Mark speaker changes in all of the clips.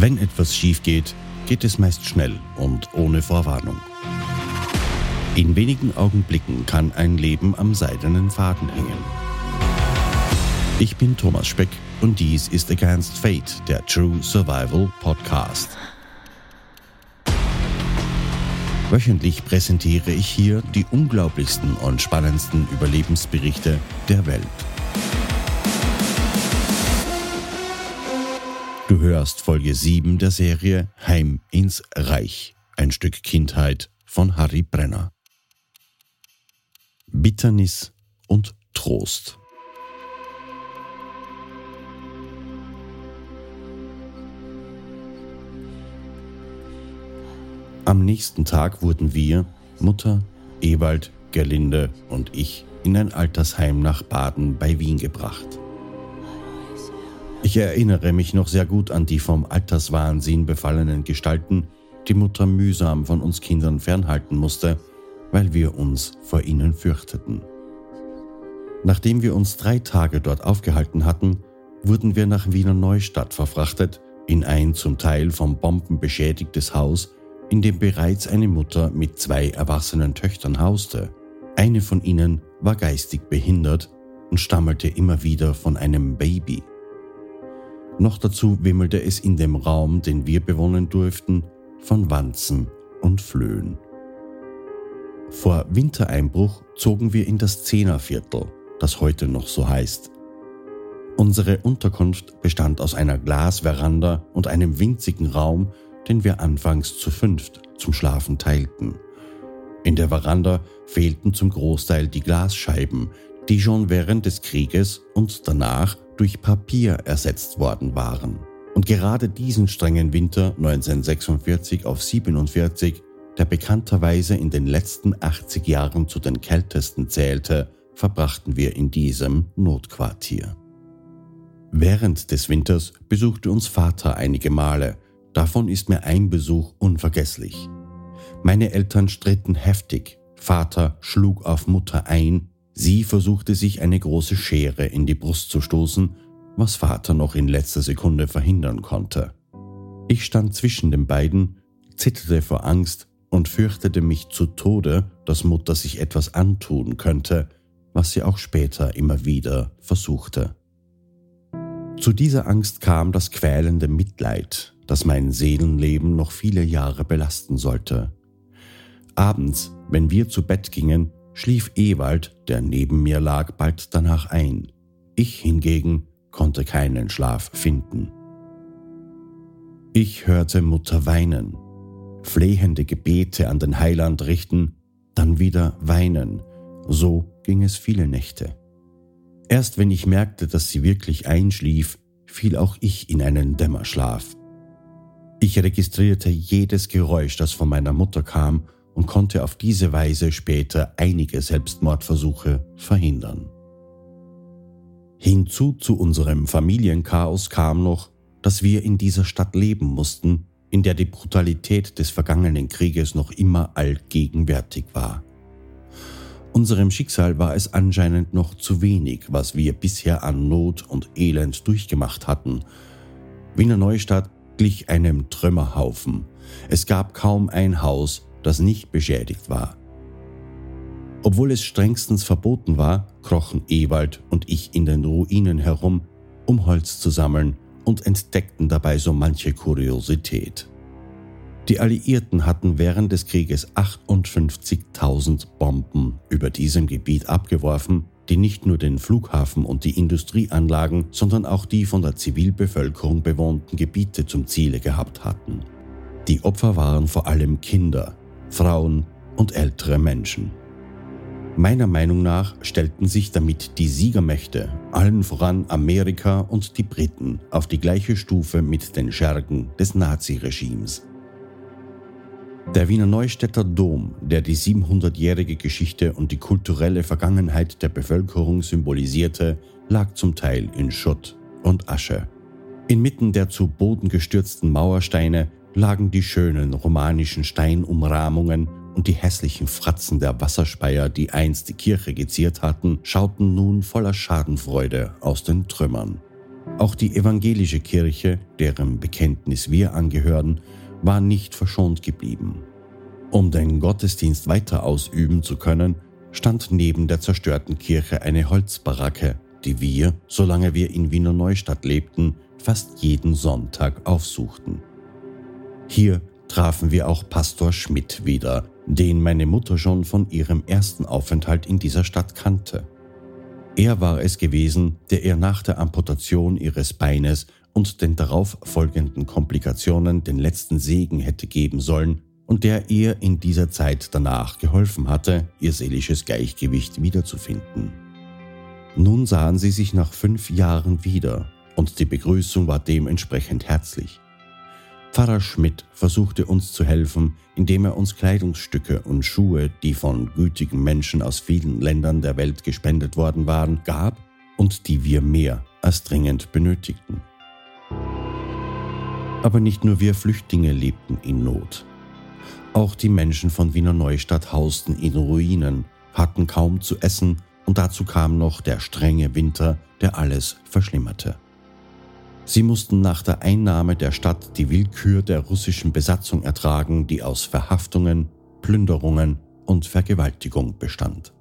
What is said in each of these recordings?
Speaker 1: Wenn etwas schief geht, geht es meist schnell und ohne Vorwarnung. In wenigen Augenblicken kann ein Leben am seidenen Faden hängen. Ich bin Thomas Speck und dies ist Against Fate, der True Survival Podcast. Wöchentlich präsentiere ich hier die unglaublichsten und spannendsten Überlebensberichte der Welt. Du hörst Folge 7 der Serie Heim ins Reich, ein Stück Kindheit von Harry Brenner. Bitternis und Trost. Am nächsten Tag wurden wir, Mutter, Ewald, Gerlinde und ich, in ein Altersheim nach Baden bei Wien gebracht. Ich erinnere mich noch sehr gut an die vom Alterswahnsinn befallenen Gestalten, die Mutter mühsam von uns Kindern fernhalten musste, weil wir uns vor ihnen fürchteten. Nachdem wir uns drei Tage dort aufgehalten hatten, wurden wir nach Wiener Neustadt verfrachtet, in ein zum Teil von Bomben beschädigtes Haus, in dem bereits eine Mutter mit zwei erwachsenen Töchtern hauste. Eine von ihnen war geistig behindert und stammelte immer wieder von einem Baby. Noch dazu wimmelte es in dem Raum, den wir bewohnen durften, von Wanzen und Flöhen. Vor Wintereinbruch zogen wir in das Zehnerviertel, das heute noch so heißt. Unsere Unterkunft bestand aus einer Glasveranda und einem winzigen Raum, den wir anfangs zu fünft zum Schlafen teilten. In der Veranda fehlten zum Großteil die Glasscheiben, die schon während des Krieges und danach durch Papier ersetzt worden waren. Und gerade diesen strengen Winter 1946 auf 47, der bekannterweise in den letzten 80 Jahren zu den kältesten zählte, verbrachten wir in diesem Notquartier. Während des Winters besuchte uns Vater einige Male, davon ist mir ein Besuch unvergesslich. Meine Eltern stritten heftig, Vater schlug auf Mutter ein, Sie versuchte sich eine große Schere in die Brust zu stoßen, was Vater noch in letzter Sekunde verhindern konnte. Ich stand zwischen den beiden, zitterte vor Angst und fürchtete mich zu Tode, dass Mutter sich etwas antun könnte, was sie auch später immer wieder versuchte. Zu dieser Angst kam das quälende Mitleid, das mein Seelenleben noch viele Jahre belasten sollte. Abends, wenn wir zu Bett gingen, schlief Ewald, der neben mir lag, bald danach ein. Ich hingegen konnte keinen Schlaf finden. Ich hörte Mutter weinen, flehende Gebete an den Heiland richten, dann wieder weinen. So ging es viele Nächte. Erst wenn ich merkte, dass sie wirklich einschlief, fiel auch ich in einen Dämmerschlaf. Ich registrierte jedes Geräusch, das von meiner Mutter kam, und konnte auf diese Weise später einige Selbstmordversuche verhindern. Hinzu zu unserem Familienchaos kam noch, dass wir in dieser Stadt leben mussten, in der die Brutalität des vergangenen Krieges noch immer allgegenwärtig war. Unserem Schicksal war es anscheinend noch zu wenig, was wir bisher an Not und Elend durchgemacht hatten. Wiener Neustadt glich einem Trümmerhaufen. Es gab kaum ein Haus, das nicht beschädigt war. Obwohl es strengstens verboten war, krochen Ewald und ich in den Ruinen herum, um Holz zu sammeln und entdeckten dabei so manche Kuriosität. Die Alliierten hatten während des Krieges 58.000 Bomben über diesem Gebiet abgeworfen, die nicht nur den Flughafen und die Industrieanlagen, sondern auch die von der Zivilbevölkerung bewohnten Gebiete zum Ziele gehabt hatten. Die Opfer waren vor allem Kinder, Frauen und ältere Menschen. Meiner Meinung nach stellten sich damit die Siegermächte, allen voran Amerika und die Briten, auf die gleiche Stufe mit den Schergen des Naziregimes. Der Wiener Neustädter Dom, der die 700-jährige Geschichte und die kulturelle Vergangenheit der Bevölkerung symbolisierte, lag zum Teil in Schutt und Asche. Inmitten der zu Boden gestürzten Mauersteine lagen die schönen romanischen Steinumrahmungen und die hässlichen Fratzen der Wasserspeier, die einst die Kirche geziert hatten, schauten nun voller Schadenfreude aus den Trümmern. Auch die evangelische Kirche, deren Bekenntnis wir angehören, war nicht verschont geblieben. Um den Gottesdienst weiter ausüben zu können, stand neben der zerstörten Kirche eine Holzbaracke, die wir, solange wir in Wiener Neustadt lebten, fast jeden Sonntag aufsuchten. Hier trafen wir auch Pastor Schmidt wieder, den meine Mutter schon von ihrem ersten Aufenthalt in dieser Stadt kannte. Er war es gewesen, der ihr nach der Amputation ihres Beines und den darauf folgenden Komplikationen den letzten Segen hätte geben sollen und der ihr in dieser Zeit danach geholfen hatte, ihr seelisches Gleichgewicht wiederzufinden. Nun sahen sie sich nach fünf Jahren wieder und die Begrüßung war dementsprechend herzlich. Pfarrer Schmidt versuchte uns zu helfen, indem er uns Kleidungsstücke und Schuhe, die von gütigen Menschen aus vielen Ländern der Welt gespendet worden waren, gab und die wir mehr als dringend benötigten. Aber nicht nur wir Flüchtlinge lebten in Not. Auch die Menschen von Wiener Neustadt hausten in Ruinen, hatten kaum zu essen und dazu kam noch der strenge Winter, der alles verschlimmerte. Sie mussten nach der Einnahme der Stadt die Willkür der russischen Besatzung ertragen, die aus Verhaftungen, Plünderungen und Vergewaltigung bestand.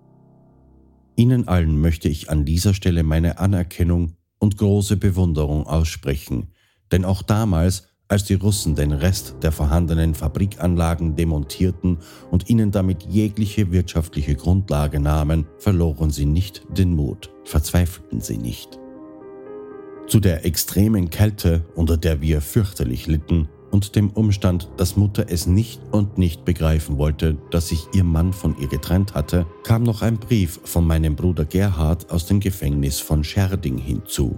Speaker 1: Ihnen allen möchte ich an dieser Stelle meine Anerkennung und große Bewunderung aussprechen, denn auch damals, als die Russen den Rest der vorhandenen Fabrikanlagen demontierten und ihnen damit jegliche wirtschaftliche Grundlage nahmen, verloren sie nicht den Mut, verzweifelten sie nicht. Zu der extremen Kälte, unter der wir fürchterlich litten, und dem Umstand, dass Mutter es nicht und nicht begreifen wollte, dass sich ihr Mann von ihr getrennt hatte, kam noch ein Brief von meinem Bruder Gerhard aus dem Gefängnis von Scherding hinzu.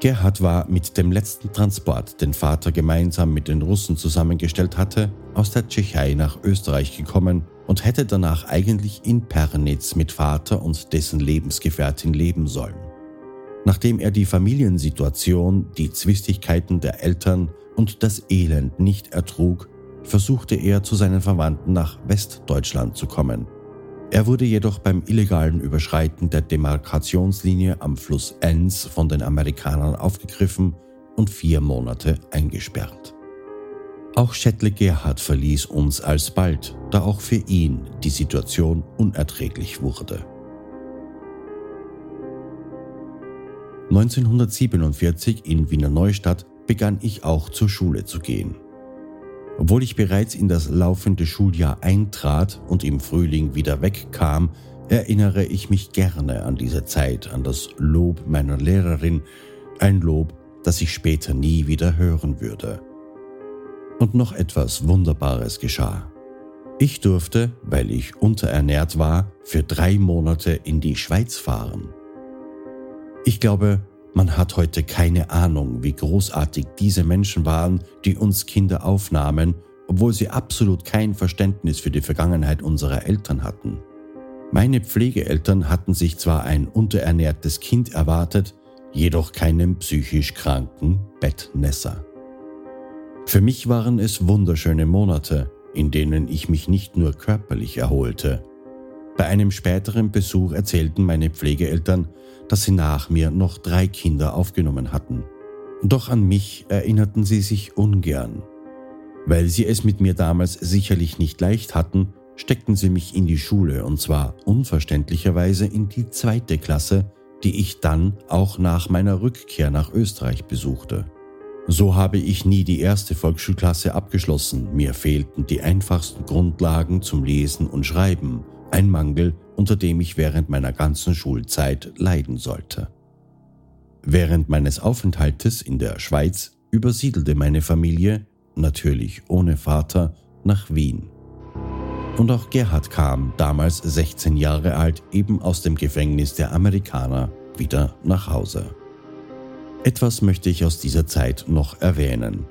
Speaker 1: Gerhard war mit dem letzten Transport, den Vater gemeinsam mit den Russen zusammengestellt hatte, aus der Tschechei nach Österreich gekommen und hätte danach eigentlich in Pernitz mit Vater und dessen Lebensgefährtin leben sollen. Nachdem er die Familiensituation, die Zwistigkeiten der Eltern und das Elend nicht ertrug, versuchte er zu seinen Verwandten nach Westdeutschland zu kommen. Er wurde jedoch beim illegalen Überschreiten der Demarkationslinie am Fluss Enns von den Amerikanern aufgegriffen und vier Monate eingesperrt. Auch Shettle Gerhard verließ uns alsbald, da auch für ihn die Situation unerträglich wurde. 1947 in Wiener Neustadt begann ich auch zur Schule zu gehen. Obwohl ich bereits in das laufende Schuljahr eintrat und im Frühling wieder wegkam, erinnere ich mich gerne an diese Zeit, an das Lob meiner Lehrerin, ein Lob, das ich später nie wieder hören würde. Und noch etwas Wunderbares geschah. Ich durfte, weil ich unterernährt war, für drei Monate in die Schweiz fahren. Ich glaube, man hat heute keine Ahnung, wie großartig diese Menschen waren, die uns Kinder aufnahmen, obwohl sie absolut kein Verständnis für die Vergangenheit unserer Eltern hatten. Meine Pflegeeltern hatten sich zwar ein unterernährtes Kind erwartet, jedoch keinen psychisch kranken Bettnässer. Für mich waren es wunderschöne Monate, in denen ich mich nicht nur körperlich erholte. Bei einem späteren Besuch erzählten meine Pflegeeltern, dass sie nach mir noch drei Kinder aufgenommen hatten. Doch an mich erinnerten sie sich ungern. Weil sie es mit mir damals sicherlich nicht leicht hatten, steckten sie mich in die Schule und zwar unverständlicherweise in die zweite Klasse, die ich dann auch nach meiner Rückkehr nach Österreich besuchte. So habe ich nie die erste Volksschulklasse abgeschlossen, mir fehlten die einfachsten Grundlagen zum Lesen und Schreiben, ein Mangel, unter dem ich während meiner ganzen Schulzeit leiden sollte. Während meines Aufenthaltes in der Schweiz übersiedelte meine Familie, natürlich ohne Vater, nach Wien. Und auch Gerhard kam, damals 16 Jahre alt, eben aus dem Gefängnis der Amerikaner wieder nach Hause. Etwas möchte ich aus dieser Zeit noch erwähnen.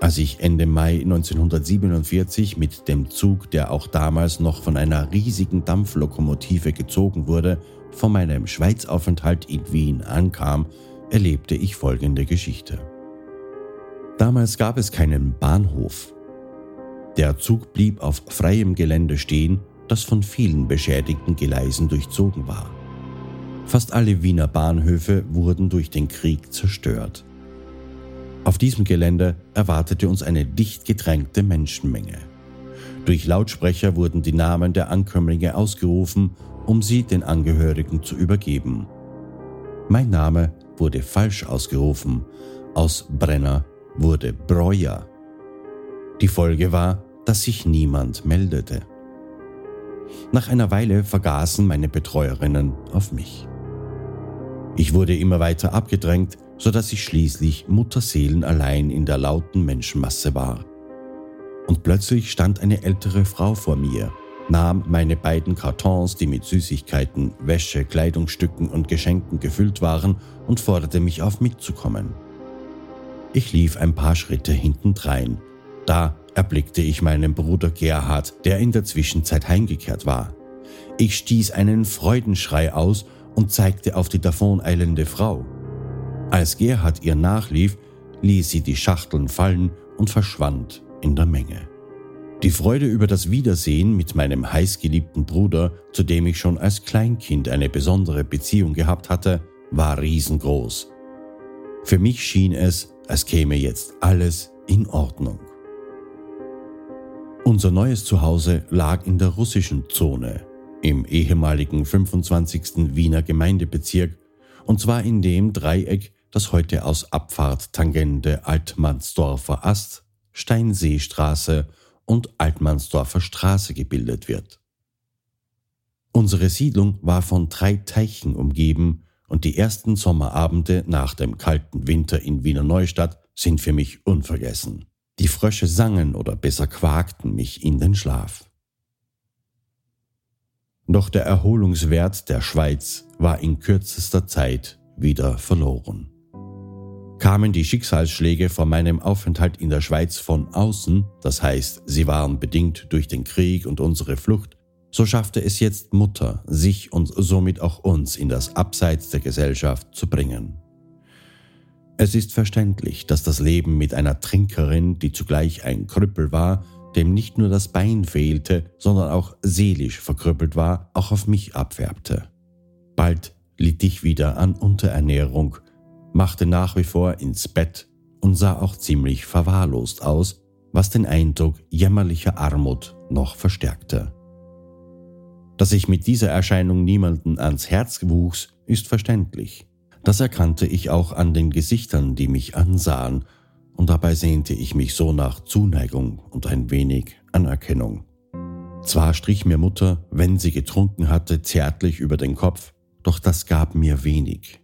Speaker 1: Als ich Ende Mai 1947 mit dem Zug, der auch damals noch von einer riesigen Dampflokomotive gezogen wurde, von meinem Schweizaufenthalt in Wien ankam, erlebte ich folgende Geschichte. Damals gab es keinen Bahnhof. Der Zug blieb auf freiem Gelände stehen, das von vielen beschädigten Gleisen durchzogen war. Fast alle Wiener Bahnhöfe wurden durch den Krieg zerstört. Auf diesem Gelände erwartete uns eine dicht gedrängte Menschenmenge. Durch Lautsprecher wurden die Namen der Ankömmlinge ausgerufen, um sie den Angehörigen zu übergeben. Mein Name wurde falsch ausgerufen. Aus Brenner wurde Breuer. Die Folge war, dass sich niemand meldete. Nach einer Weile vergaßen meine Betreuerinnen auf mich. Ich wurde immer weiter abgedrängt, so dass ich schließlich Mutterseelen allein in der lauten Menschenmasse war. Und plötzlich stand eine ältere Frau vor mir, nahm meine beiden Kartons, die mit Süßigkeiten, Wäsche, Kleidungsstücken und Geschenken gefüllt waren, und forderte mich auf mitzukommen. Ich lief ein paar Schritte hintendrein. Da erblickte ich meinen Bruder Gerhard, der in der Zwischenzeit heimgekehrt war. Ich stieß einen Freudenschrei aus und zeigte auf die davoneilende Frau. Als Gerhard ihr nachlief, ließ sie die Schachteln fallen und verschwand in der Menge. Die Freude über das Wiedersehen mit meinem heißgeliebten Bruder, zu dem ich schon als Kleinkind eine besondere Beziehung gehabt hatte, war riesengroß. Für mich schien es, als käme jetzt alles in Ordnung. Unser neues Zuhause lag in der russischen Zone, im ehemaligen 25. Wiener Gemeindebezirk, und zwar in dem Dreieck das heute aus Abfahrttangente Altmannsdorfer Ast, Steinseestraße und Altmannsdorfer Straße gebildet wird. Unsere Siedlung war von drei Teichen umgeben und die ersten Sommerabende nach dem kalten Winter in Wiener Neustadt sind für mich unvergessen. Die Frösche sangen oder besser quakten mich in den Schlaf. Doch der Erholungswert der Schweiz war in kürzester Zeit wieder verloren. Kamen die Schicksalsschläge vor meinem Aufenthalt in der Schweiz von außen, das heißt, sie waren bedingt durch den Krieg und unsere Flucht, so schaffte es jetzt Mutter, sich und somit auch uns in das Abseits der Gesellschaft zu bringen. Es ist verständlich, dass das Leben mit einer Trinkerin, die zugleich ein Krüppel war, dem nicht nur das Bein fehlte, sondern auch seelisch verkrüppelt war, auch auf mich abfärbte. Bald litt ich wieder an Unterernährung machte nach wie vor ins Bett und sah auch ziemlich verwahrlost aus, was den Eindruck jämmerlicher Armut noch verstärkte. Dass ich mit dieser Erscheinung niemanden ans Herz wuchs, ist verständlich. Das erkannte ich auch an den Gesichtern, die mich ansahen, und dabei sehnte ich mich so nach Zuneigung und ein wenig Anerkennung. Zwar strich mir Mutter, wenn sie getrunken hatte, zärtlich über den Kopf, doch das gab mir wenig.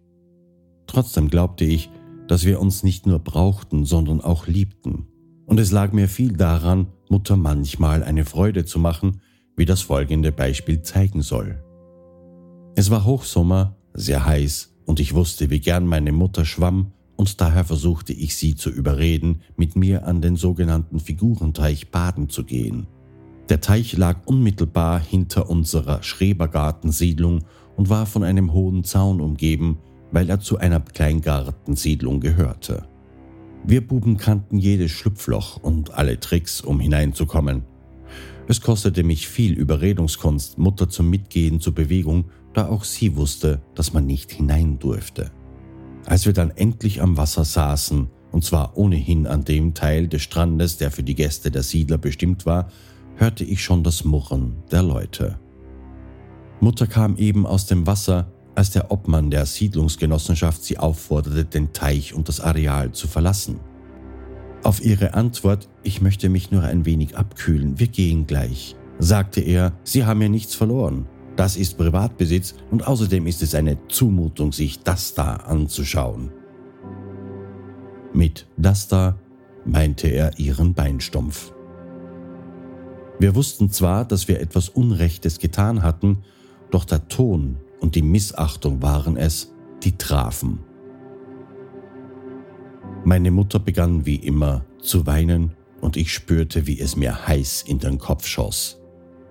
Speaker 1: Trotzdem glaubte ich, dass wir uns nicht nur brauchten, sondern auch liebten. Und es lag mir viel daran, Mutter manchmal eine Freude zu machen, wie das folgende Beispiel zeigen soll. Es war Hochsommer, sehr heiß, und ich wusste, wie gern meine Mutter schwamm, und daher versuchte ich sie zu überreden, mit mir an den sogenannten Figurenteich baden zu gehen. Der Teich lag unmittelbar hinter unserer Schrebergartensiedlung und war von einem hohen Zaun umgeben, weil er zu einer Kleingartensiedlung gehörte. Wir Buben kannten jedes Schlupfloch und alle Tricks, um hineinzukommen. Es kostete mich viel Überredungskunst, Mutter zum Mitgehen zur Bewegung, da auch sie wusste, dass man nicht hinein durfte. Als wir dann endlich am Wasser saßen, und zwar ohnehin an dem Teil des Strandes, der für die Gäste der Siedler bestimmt war, hörte ich schon das Murren der Leute. Mutter kam eben aus dem Wasser, als der Obmann der Siedlungsgenossenschaft sie aufforderte, den Teich und das Areal zu verlassen. Auf ihre Antwort, ich möchte mich nur ein wenig abkühlen, wir gehen gleich, sagte er, Sie haben ja nichts verloren. Das ist Privatbesitz und außerdem ist es eine Zumutung, sich das da anzuschauen. Mit das da meinte er ihren Beinstumpf. Wir wussten zwar, dass wir etwas Unrechtes getan hatten, doch der Ton, und die Missachtung waren es, die trafen. Meine Mutter begann wie immer zu weinen und ich spürte, wie es mir heiß in den Kopf schoss.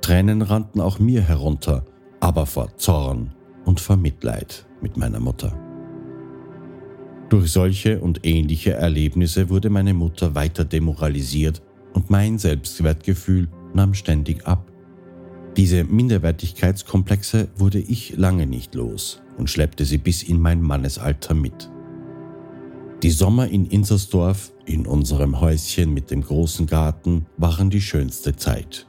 Speaker 1: Tränen rannten auch mir herunter, aber vor Zorn und vor Mitleid mit meiner Mutter. Durch solche und ähnliche Erlebnisse wurde meine Mutter weiter demoralisiert und mein Selbstwertgefühl nahm ständig ab. Diese Minderwertigkeitskomplexe wurde ich lange nicht los und schleppte sie bis in mein Mannesalter mit. Die Sommer in Insersdorf, in unserem Häuschen mit dem großen Garten, waren die schönste Zeit.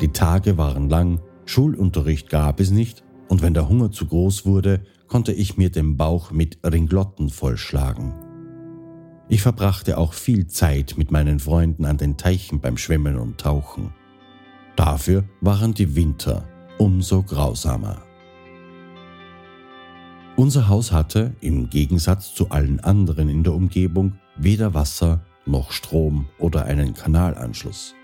Speaker 1: Die Tage waren lang, Schulunterricht gab es nicht, und wenn der Hunger zu groß wurde, konnte ich mir den Bauch mit Ringlotten vollschlagen. Ich verbrachte auch viel Zeit mit meinen Freunden an den Teichen beim Schwimmen und Tauchen. Dafür waren die Winter umso grausamer. Unser Haus hatte, im Gegensatz zu allen anderen in der Umgebung, weder Wasser noch Strom oder einen Kanalanschluss.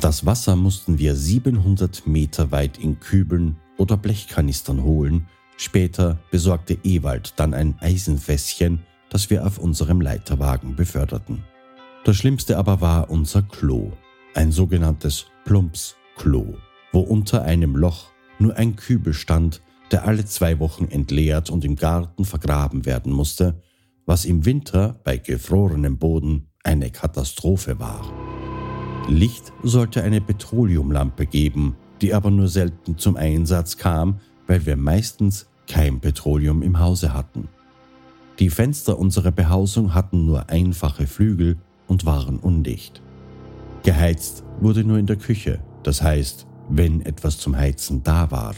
Speaker 1: Das Wasser mussten wir 700 Meter weit in Kübeln oder Blechkanistern holen, später besorgte Ewald dann ein Eisenfässchen, das wir auf unserem Leiterwagen beförderten. Das Schlimmste aber war unser Klo, ein sogenanntes Plumpsklo, wo unter einem Loch nur ein Kübel stand, der alle zwei Wochen entleert und im Garten vergraben werden musste, was im Winter bei gefrorenem Boden eine Katastrophe war. Licht sollte eine Petroleumlampe geben, die aber nur selten zum Einsatz kam, weil wir meistens kein Petroleum im Hause hatten. Die Fenster unserer Behausung hatten nur einfache Flügel und waren undicht. Geheizt wurde nur in der Küche, das heißt, wenn etwas zum Heizen da war.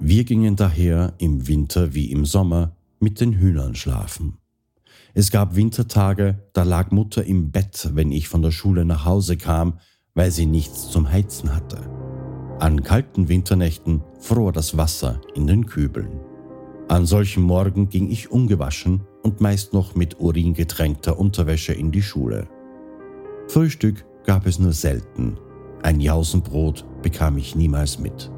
Speaker 1: Wir gingen daher im Winter wie im Sommer mit den Hühnern schlafen. Es gab Wintertage, da lag Mutter im Bett, wenn ich von der Schule nach Hause kam, weil sie nichts zum Heizen hatte. An kalten Winternächten fror das Wasser in den Kübeln. An solchen Morgen ging ich ungewaschen und meist noch mit Urin getränkter Unterwäsche in die Schule. Frühstück gab es nur selten. Ein Jausenbrot bekam ich niemals mit.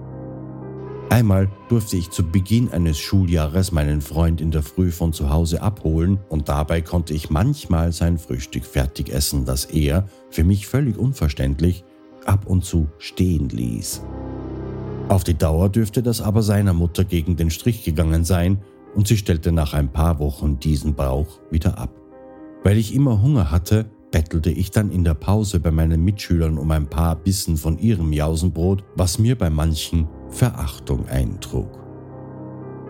Speaker 1: Einmal durfte ich zu Beginn eines Schuljahres meinen Freund in der Früh von zu Hause abholen und dabei konnte ich manchmal sein Frühstück fertig essen, das er, für mich völlig unverständlich, ab und zu stehen ließ. Auf die Dauer dürfte das aber seiner Mutter gegen den Strich gegangen sein und sie stellte nach ein paar Wochen diesen Brauch wieder ab. Weil ich immer Hunger hatte, bettelte ich dann in der Pause bei meinen Mitschülern um ein paar Bissen von ihrem Jausenbrot, was mir bei manchen Verachtung eintrug.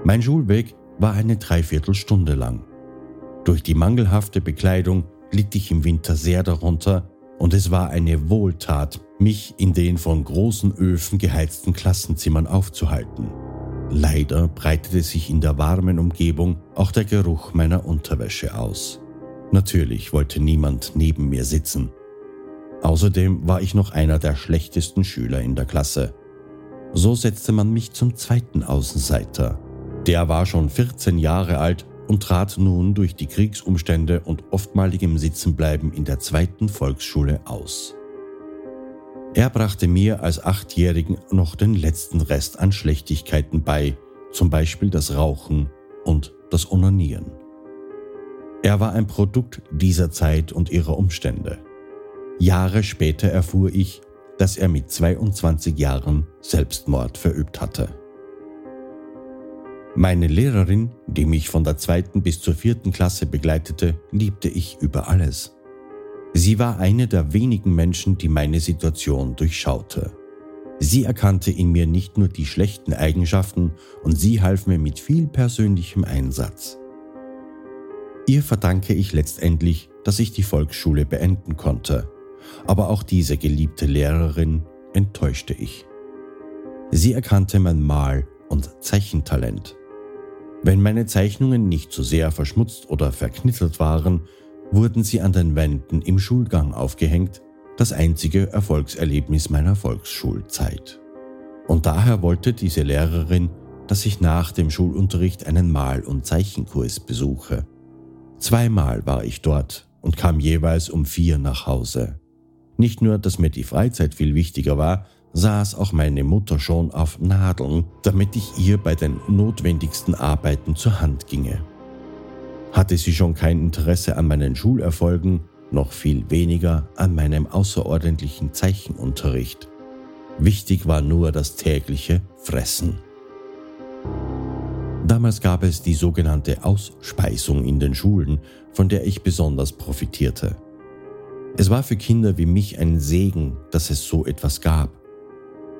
Speaker 1: Mein Schulweg war eine Dreiviertelstunde lang. Durch die mangelhafte Bekleidung litt ich im Winter sehr darunter und es war eine Wohltat, mich in den von großen Öfen geheizten Klassenzimmern aufzuhalten. Leider breitete sich in der warmen Umgebung auch der Geruch meiner Unterwäsche aus. Natürlich wollte niemand neben mir sitzen. Außerdem war ich noch einer der schlechtesten Schüler in der Klasse. So setzte man mich zum zweiten Außenseiter. Der war schon 14 Jahre alt und trat nun durch die Kriegsumstände und oftmaligem Sitzenbleiben in der zweiten Volksschule aus. Er brachte mir als Achtjährigen noch den letzten Rest an Schlechtigkeiten bei, zum Beispiel das Rauchen und das Onanieren. Er war ein Produkt dieser Zeit und ihrer Umstände. Jahre später erfuhr ich, dass er mit 22 Jahren Selbstmord verübt hatte. Meine Lehrerin, die mich von der zweiten bis zur vierten Klasse begleitete, liebte ich über alles. Sie war eine der wenigen Menschen, die meine Situation durchschaute. Sie erkannte in mir nicht nur die schlechten Eigenschaften und sie half mir mit viel persönlichem Einsatz. Ihr verdanke ich letztendlich, dass ich die Volksschule beenden konnte. Aber auch diese geliebte Lehrerin enttäuschte ich. Sie erkannte mein Mal- und Zeichentalent. Wenn meine Zeichnungen nicht zu sehr verschmutzt oder verknittert waren, wurden sie an den Wänden im Schulgang aufgehängt, das einzige Erfolgserlebnis meiner Volksschulzeit. Und daher wollte diese Lehrerin, dass ich nach dem Schulunterricht einen Mal- und Zeichenkurs besuche. Zweimal war ich dort und kam jeweils um vier nach Hause. Nicht nur, dass mir die Freizeit viel wichtiger war, saß auch meine Mutter schon auf Nadeln, damit ich ihr bei den notwendigsten Arbeiten zur Hand ginge. Hatte sie schon kein Interesse an meinen Schulerfolgen, noch viel weniger an meinem außerordentlichen Zeichenunterricht. Wichtig war nur das tägliche Fressen. Damals gab es die sogenannte Ausspeisung in den Schulen, von der ich besonders profitierte. Es war für Kinder wie mich ein Segen, dass es so etwas gab.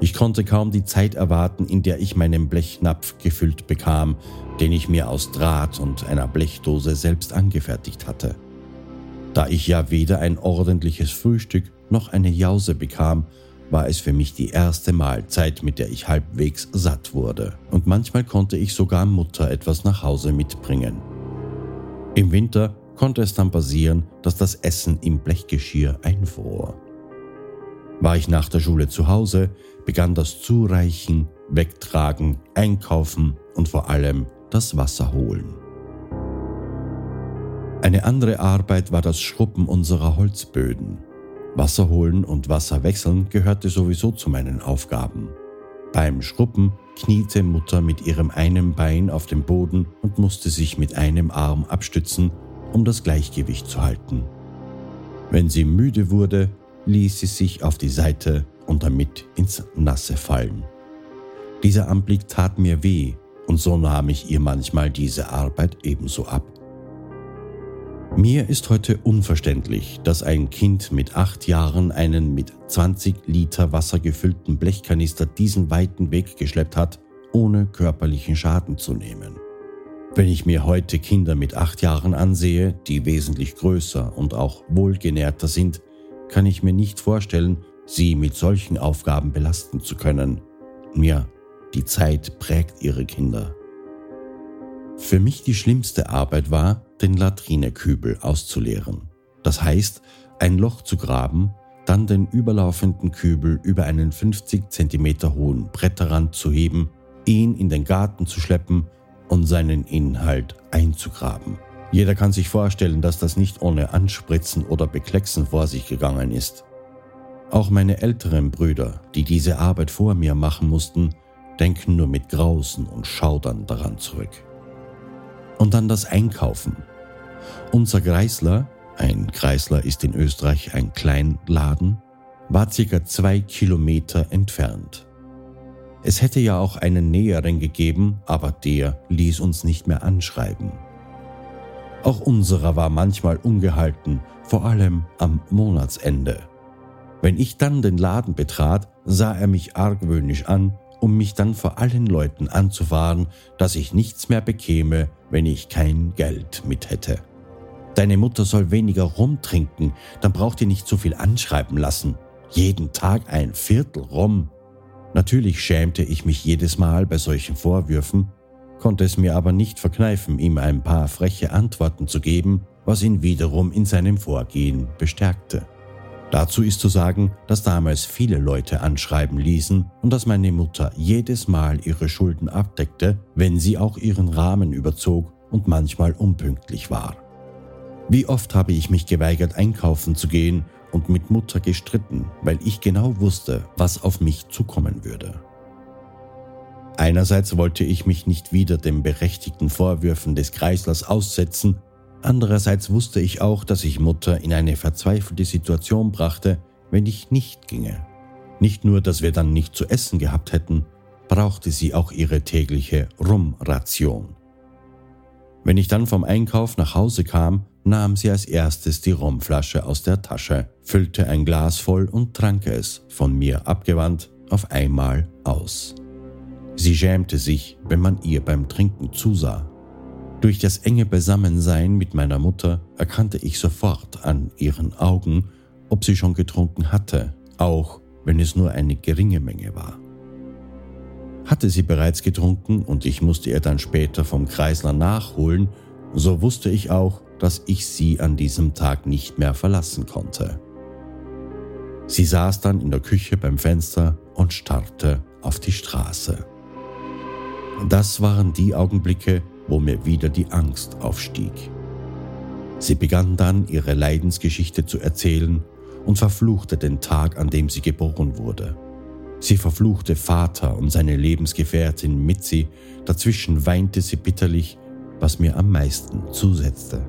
Speaker 1: Ich konnte kaum die Zeit erwarten, in der ich meinen Blechnapf gefüllt bekam, den ich mir aus Draht und einer Blechdose selbst angefertigt hatte. Da ich ja weder ein ordentliches Frühstück noch eine Jause bekam, war es für mich die erste Mahlzeit, mit der ich halbwegs satt wurde, und manchmal konnte ich sogar Mutter etwas nach Hause mitbringen. Im Winter konnte es dann passieren, dass das Essen im Blechgeschirr einfror. War ich nach der Schule zu Hause, begann das Zureichen, Wegtragen, Einkaufen und vor allem das Wasser holen. Eine andere Arbeit war das Schrubben unserer Holzböden. Wasser holen und Wasser wechseln gehörte sowieso zu meinen Aufgaben. Beim Schrubben kniete Mutter mit ihrem einen Bein auf dem Boden und musste sich mit einem Arm abstützen, um das Gleichgewicht zu halten. Wenn sie müde wurde, ließ sie sich auf die Seite und damit ins Nasse fallen. Dieser Anblick tat mir weh und so nahm ich ihr manchmal diese Arbeit ebenso ab. Mir ist heute unverständlich, dass ein Kind mit acht Jahren einen mit 20 Liter Wasser gefüllten Blechkanister diesen weiten Weg geschleppt hat, ohne körperlichen Schaden zu nehmen. Wenn ich mir heute Kinder mit acht Jahren ansehe, die wesentlich größer und auch wohlgenährter sind, kann ich mir nicht vorstellen, sie mit solchen Aufgaben belasten zu können. Ja, die Zeit prägt ihre Kinder. Für mich die schlimmste Arbeit war, den Latrinekübel auszuleeren. Das heißt, ein Loch zu graben, dann den überlaufenden Kübel über einen 50 cm hohen Bretterrand zu heben, ihn in den Garten zu schleppen und seinen Inhalt einzugraben. Jeder kann sich vorstellen, dass das nicht ohne Anspritzen oder Beklecksen vor sich gegangen ist. Auch meine älteren Brüder, die diese Arbeit vor mir machen mussten, denken nur mit Grausen und Schaudern daran zurück. Und dann das Einkaufen. Unser Kreisler, ein Kreisler ist in Österreich ein Kleinladen, war circa zwei Kilometer entfernt. Es hätte ja auch einen näheren gegeben, aber der ließ uns nicht mehr anschreiben. Auch unserer war manchmal ungehalten, vor allem am Monatsende. Wenn ich dann den Laden betrat, sah er mich argwöhnisch an, um mich dann vor allen Leuten anzufahren, dass ich nichts mehr bekäme, wenn ich kein Geld mit hätte. Deine Mutter soll weniger rumtrinken, dann braucht ihr nicht so viel anschreiben lassen. Jeden Tag ein Viertel rum. Natürlich schämte ich mich jedes Mal bei solchen Vorwürfen, konnte es mir aber nicht verkneifen, ihm ein paar freche Antworten zu geben, was ihn wiederum in seinem Vorgehen bestärkte. Dazu ist zu sagen, dass damals viele Leute anschreiben ließen und dass meine Mutter jedes Mal ihre Schulden abdeckte, wenn sie auch ihren Rahmen überzog und manchmal unpünktlich war. Wie oft habe ich mich geweigert, einkaufen zu gehen und mit Mutter gestritten, weil ich genau wusste, was auf mich zukommen würde. Einerseits wollte ich mich nicht wieder den berechtigten Vorwürfen des Kreislers aussetzen, andererseits wusste ich auch, dass ich Mutter in eine verzweifelte Situation brachte, wenn ich nicht ginge. Nicht nur, dass wir dann nicht zu essen gehabt hätten, brauchte sie auch ihre tägliche Rumration. Wenn ich dann vom Einkauf nach Hause kam, nahm sie als erstes die Rumflasche aus der Tasche, füllte ein Glas voll und trank es, von mir abgewandt, auf einmal aus. Sie schämte sich, wenn man ihr beim Trinken zusah. Durch das enge Beisammensein mit meiner Mutter erkannte ich sofort an ihren Augen, ob sie schon getrunken hatte, auch wenn es nur eine geringe Menge war. Hatte sie bereits getrunken und ich musste ihr dann später vom Kreisler nachholen, so wusste ich auch, dass ich sie an diesem Tag nicht mehr verlassen konnte. Sie saß dann in der Küche beim Fenster und starrte auf die Straße. Das waren die Augenblicke, wo mir wieder die Angst aufstieg. Sie begann dann ihre Leidensgeschichte zu erzählen und verfluchte den Tag, an dem sie geboren wurde. Sie verfluchte Vater und seine Lebensgefährtin Mitzi, dazwischen weinte sie bitterlich, was mir am meisten zusetzte.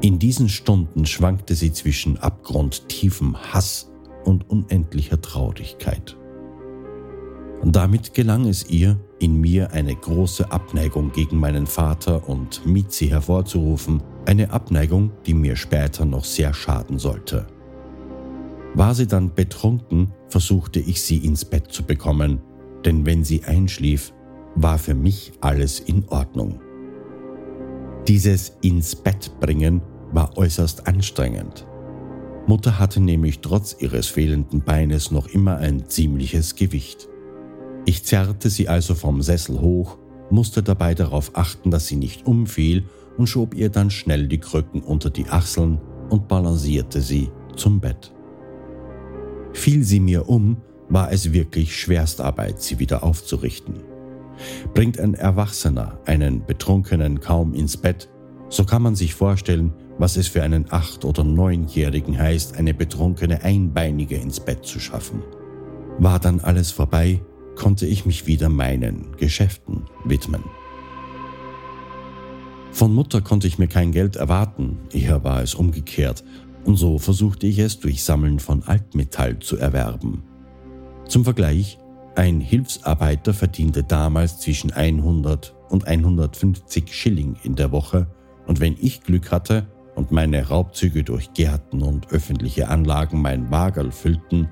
Speaker 1: In diesen Stunden schwankte sie zwischen abgrundtiefem Hass und unendlicher Traurigkeit. Und damit gelang es ihr, in mir eine große Abneigung gegen meinen Vater und Mitzi hervorzurufen, eine Abneigung, die mir später noch sehr schaden sollte. War sie dann betrunken, versuchte ich sie ins Bett zu bekommen, denn wenn sie einschlief, war für mich alles in Ordnung. Dieses ins Bett bringen war äußerst anstrengend. Mutter hatte nämlich trotz ihres fehlenden Beines noch immer ein ziemliches Gewicht. Ich zerrte sie also vom Sessel hoch, musste dabei darauf achten, dass sie nicht umfiel und schob ihr dann schnell die Krücken unter die Achseln und balancierte sie zum Bett. Fiel sie mir um, war es wirklich Schwerstarbeit, sie wieder aufzurichten. Bringt ein Erwachsener einen Betrunkenen kaum ins Bett, so kann man sich vorstellen, was es für einen acht- oder neunjährigen heißt, eine betrunkene Einbeinige ins Bett zu schaffen. War dann alles vorbei, konnte ich mich wieder meinen Geschäften widmen. Von Mutter konnte ich mir kein Geld erwarten, eher war es umgekehrt, und so versuchte ich es durch Sammeln von Altmetall zu erwerben. Zum Vergleich, ein Hilfsarbeiter verdiente damals zwischen 100 und 150 Schilling in der Woche, und wenn ich Glück hatte und meine Raubzüge durch Gärten und öffentliche Anlagen mein Wagerl füllten,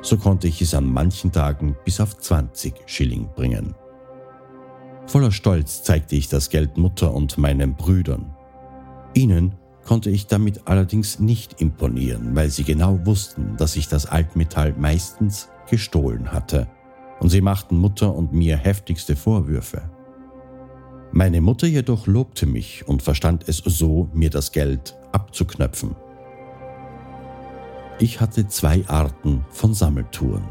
Speaker 1: so konnte ich es an manchen Tagen bis auf 20 Schilling bringen. Voller Stolz zeigte ich das Geld Mutter und meinen Brüdern. Ihnen konnte ich damit allerdings nicht imponieren, weil sie genau wussten, dass ich das Altmetall meistens gestohlen hatte, und sie machten Mutter und mir heftigste Vorwürfe. Meine Mutter jedoch lobte mich und verstand es so, mir das Geld abzuknöpfen. Ich hatte zwei Arten von Sammeltouren.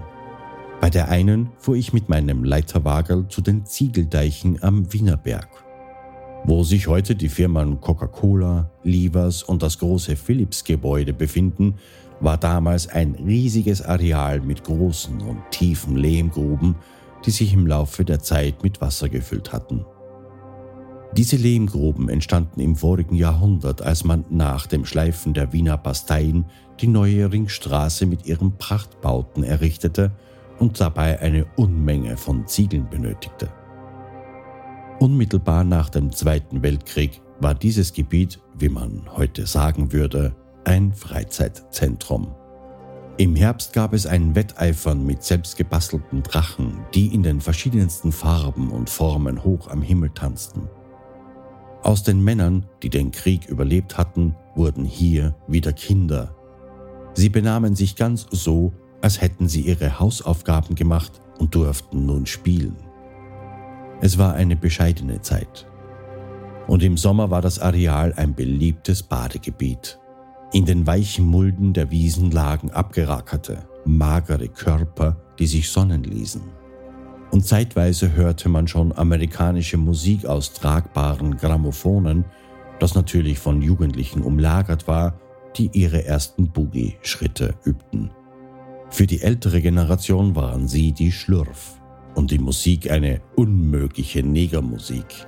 Speaker 1: Bei der einen fuhr ich mit meinem Leiterwagel zu den Ziegeldeichen am Wienerberg. Wo sich heute die Firmen Coca-Cola, Livers und das große Philips-Gebäude befinden, war damals ein riesiges Areal mit großen und tiefen Lehmgruben, die sich im Laufe der Zeit mit Wasser gefüllt hatten. Diese Lehmgruben entstanden im vorigen Jahrhundert, als man nach dem Schleifen der Wiener Basteien die neue Ringstraße mit ihren Prachtbauten errichtete und dabei eine Unmenge von Ziegeln benötigte. Unmittelbar nach dem Zweiten Weltkrieg war dieses Gebiet, wie man heute sagen würde, ein Freizeitzentrum. Im Herbst gab es ein Wetteifern mit selbstgebastelten Drachen, die in den verschiedensten Farben und Formen hoch am Himmel tanzten. Aus den Männern, die den Krieg überlebt hatten, wurden hier wieder Kinder. Sie benahmen sich ganz so, als hätten sie ihre Hausaufgaben gemacht und durften nun spielen. Es war eine bescheidene Zeit. Und im Sommer war das Areal ein beliebtes Badegebiet. In den weichen Mulden der Wiesen lagen abgerackerte, magere Körper, die sich sonnen ließen. Und zeitweise hörte man schon amerikanische Musik aus tragbaren Grammophonen, das natürlich von Jugendlichen umlagert war, die ihre ersten Boogie-Schritte übten. Für die ältere Generation waren sie die Schlürf und die Musik eine unmögliche Negermusik.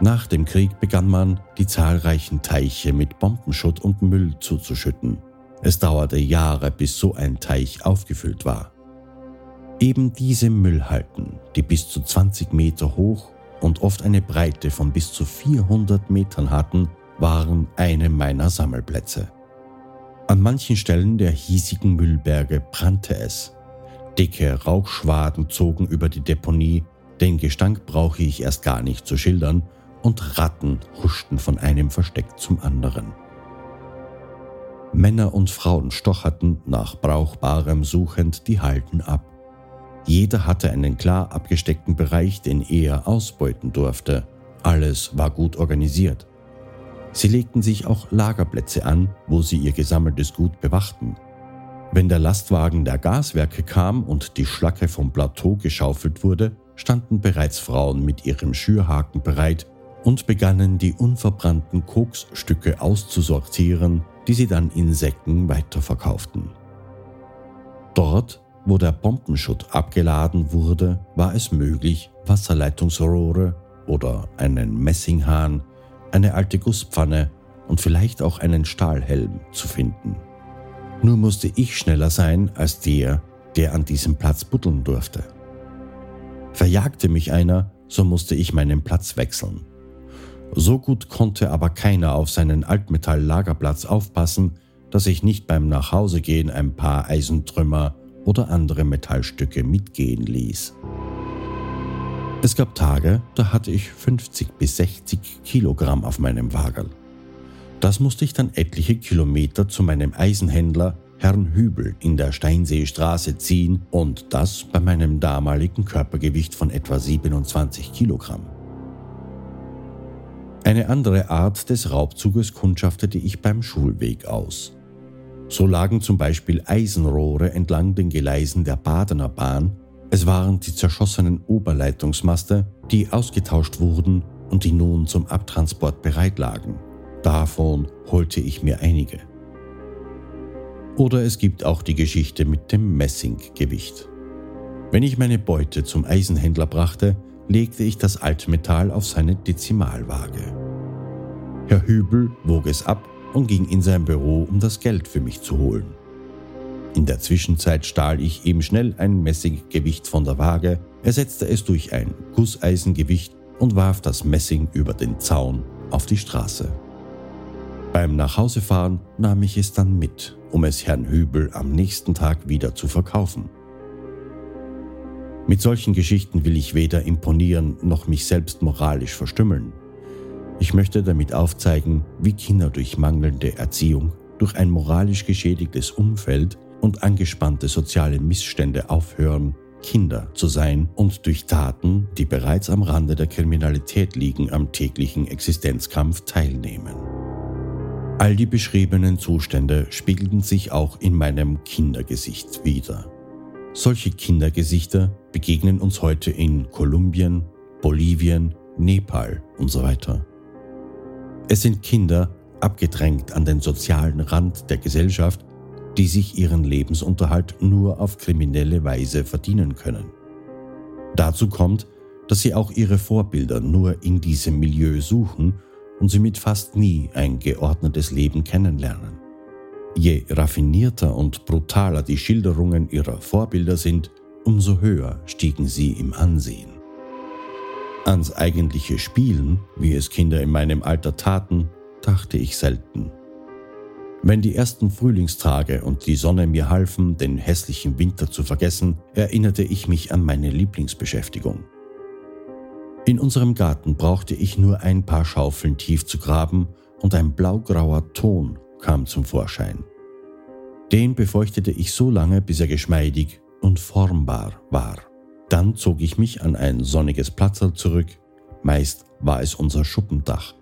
Speaker 1: Nach dem Krieg begann man, die zahlreichen Teiche mit Bombenschutt und Müll zuzuschütten. Es dauerte Jahre, bis so ein Teich aufgefüllt war. Eben diese Müllhalten, die bis zu 20 Meter hoch und oft eine Breite von bis zu 400 Metern hatten, waren eine meiner Sammelplätze. An manchen Stellen der hiesigen Müllberge brannte es. Dicke Rauchschwaden zogen über die Deponie, den Gestank brauche ich erst gar nicht zu schildern, und Ratten huschten von einem Versteck zum anderen. Männer und Frauen stocherten nach Brauchbarem suchend die Halden ab. Jeder hatte einen klar abgesteckten Bereich, den er ausbeuten durfte. Alles war gut organisiert. Sie legten sich auch Lagerplätze an, wo sie ihr gesammeltes Gut bewachten. Wenn der Lastwagen der Gaswerke kam und die Schlacke vom Plateau geschaufelt wurde, standen bereits Frauen mit ihrem Schürhaken bereit und begannen die unverbrannten Koksstücke auszusortieren, die sie dann in Säcken weiterverkauften. Dort, wo der Bombenschutt abgeladen wurde, war es möglich, Wasserleitungsrohre oder einen Messinghahn eine alte Gusspfanne und vielleicht auch einen Stahlhelm zu finden. Nur musste ich schneller sein als der, der an diesem Platz buddeln durfte. Verjagte mich einer, so musste ich meinen Platz wechseln. So gut konnte aber keiner auf seinen Altmetall-Lagerplatz aufpassen, dass ich nicht beim Nachhausegehen ein paar Eisentrümmer oder andere Metallstücke mitgehen ließ. Es gab Tage, da hatte ich 50 bis 60 Kilogramm auf meinem Wagel. Das musste ich dann etliche Kilometer zu meinem Eisenhändler Herrn Hübel in der Steinseestraße ziehen und das bei meinem damaligen Körpergewicht von etwa 27 Kilogramm. Eine andere Art des Raubzuges kundschaftete ich beim Schulweg aus. So lagen zum Beispiel Eisenrohre entlang den Gleisen der Badener Bahn. Es waren die zerschossenen Oberleitungsmaste, die ausgetauscht wurden und die nun zum Abtransport bereit lagen. Davon holte ich mir einige. Oder es gibt auch die Geschichte mit dem Messinggewicht. Wenn ich meine Beute zum Eisenhändler brachte, legte ich das Altmetall auf seine Dezimalwaage. Herr Hübel wog es ab und ging in sein Büro, um das Geld für mich zu holen. In der Zwischenzeit stahl ich ihm schnell ein Messinggewicht von der Waage, ersetzte es durch ein Gusseisengewicht und warf das Messing über den Zaun auf die Straße. Beim Nachhausefahren nahm ich es dann mit, um es Herrn Hübel am nächsten Tag wieder zu verkaufen. Mit solchen Geschichten will ich weder imponieren noch mich selbst moralisch verstümmeln. Ich möchte damit aufzeigen, wie Kinder durch mangelnde Erziehung, durch ein moralisch geschädigtes Umfeld und angespannte soziale Missstände aufhören, Kinder zu sein und durch Taten, die bereits am Rande der Kriminalität liegen, am täglichen Existenzkampf teilnehmen. All die beschriebenen Zustände spiegelten sich auch in meinem Kindergesicht wider. Solche Kindergesichter begegnen uns heute in Kolumbien, Bolivien, Nepal und so weiter. Es sind Kinder, abgedrängt an den sozialen Rand der Gesellschaft, die sich ihren Lebensunterhalt nur auf kriminelle Weise verdienen können. Dazu kommt, dass sie auch ihre Vorbilder nur in diesem Milieu suchen und sie mit fast nie ein geordnetes Leben kennenlernen. Je raffinierter und brutaler die Schilderungen ihrer Vorbilder sind, umso höher stiegen sie im Ansehen. Ans eigentliche Spielen, wie es Kinder in meinem Alter taten, dachte ich selten. Wenn die ersten Frühlingstage und die Sonne mir halfen, den hässlichen Winter zu vergessen, erinnerte ich mich an meine Lieblingsbeschäftigung. In unserem Garten brauchte ich nur ein paar Schaufeln tief zu graben und ein blaugrauer Ton kam zum Vorschein. Den befeuchtete ich so lange, bis er geschmeidig und formbar war. Dann zog ich mich an ein sonniges Platzl zurück. Meist war es unser Schuppendach.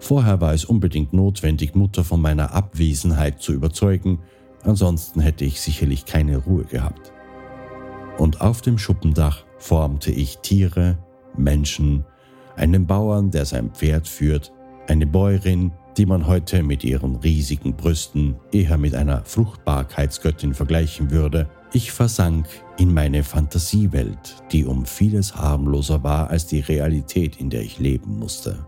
Speaker 1: Vorher war es unbedingt notwendig, Mutter von meiner Abwesenheit zu überzeugen, ansonsten hätte ich sicherlich keine Ruhe gehabt. Und auf dem Schuppendach formte ich Tiere, Menschen, einen Bauern, der sein Pferd führt, eine Bäuerin, die man heute mit ihren riesigen Brüsten eher mit einer Fruchtbarkeitsgöttin vergleichen würde, ich versank in meine Fantasiewelt, die um vieles harmloser war als die Realität, in der ich leben musste.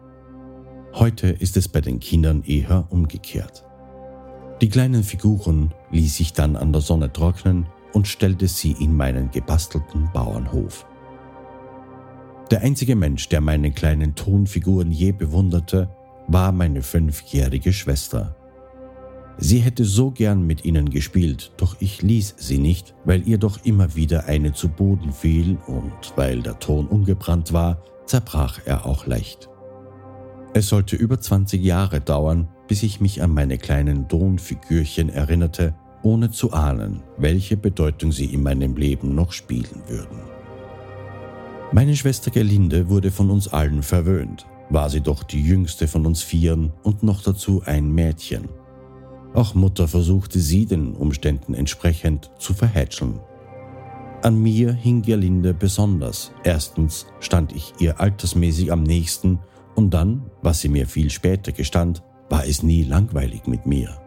Speaker 1: Heute ist es bei den Kindern eher umgekehrt. Die kleinen Figuren ließ ich dann an der Sonne trocknen und stellte sie in meinen gebastelten Bauernhof. Der einzige Mensch, der meine kleinen Tonfiguren je bewunderte, war meine fünfjährige Schwester. Sie hätte so gern mit ihnen gespielt, doch ich ließ sie nicht, weil ihr doch immer wieder eine zu Boden fiel und weil der Ton ungebrannt war, zerbrach er auch leicht. Es sollte über 20 Jahre dauern, bis ich mich an meine kleinen Tonfigürchen erinnerte, ohne zu ahnen, welche Bedeutung sie in meinem Leben noch spielen würden. Meine Schwester Gerlinde wurde von uns allen verwöhnt, war sie doch die jüngste von uns Vieren und noch dazu ein Mädchen. Auch Mutter versuchte sie den Umständen entsprechend zu verhätscheln. An mir hing Gerlinde besonders. Erstens stand ich ihr altersmäßig am nächsten und dann, was sie mir viel später gestand, war es nie langweilig mit mir.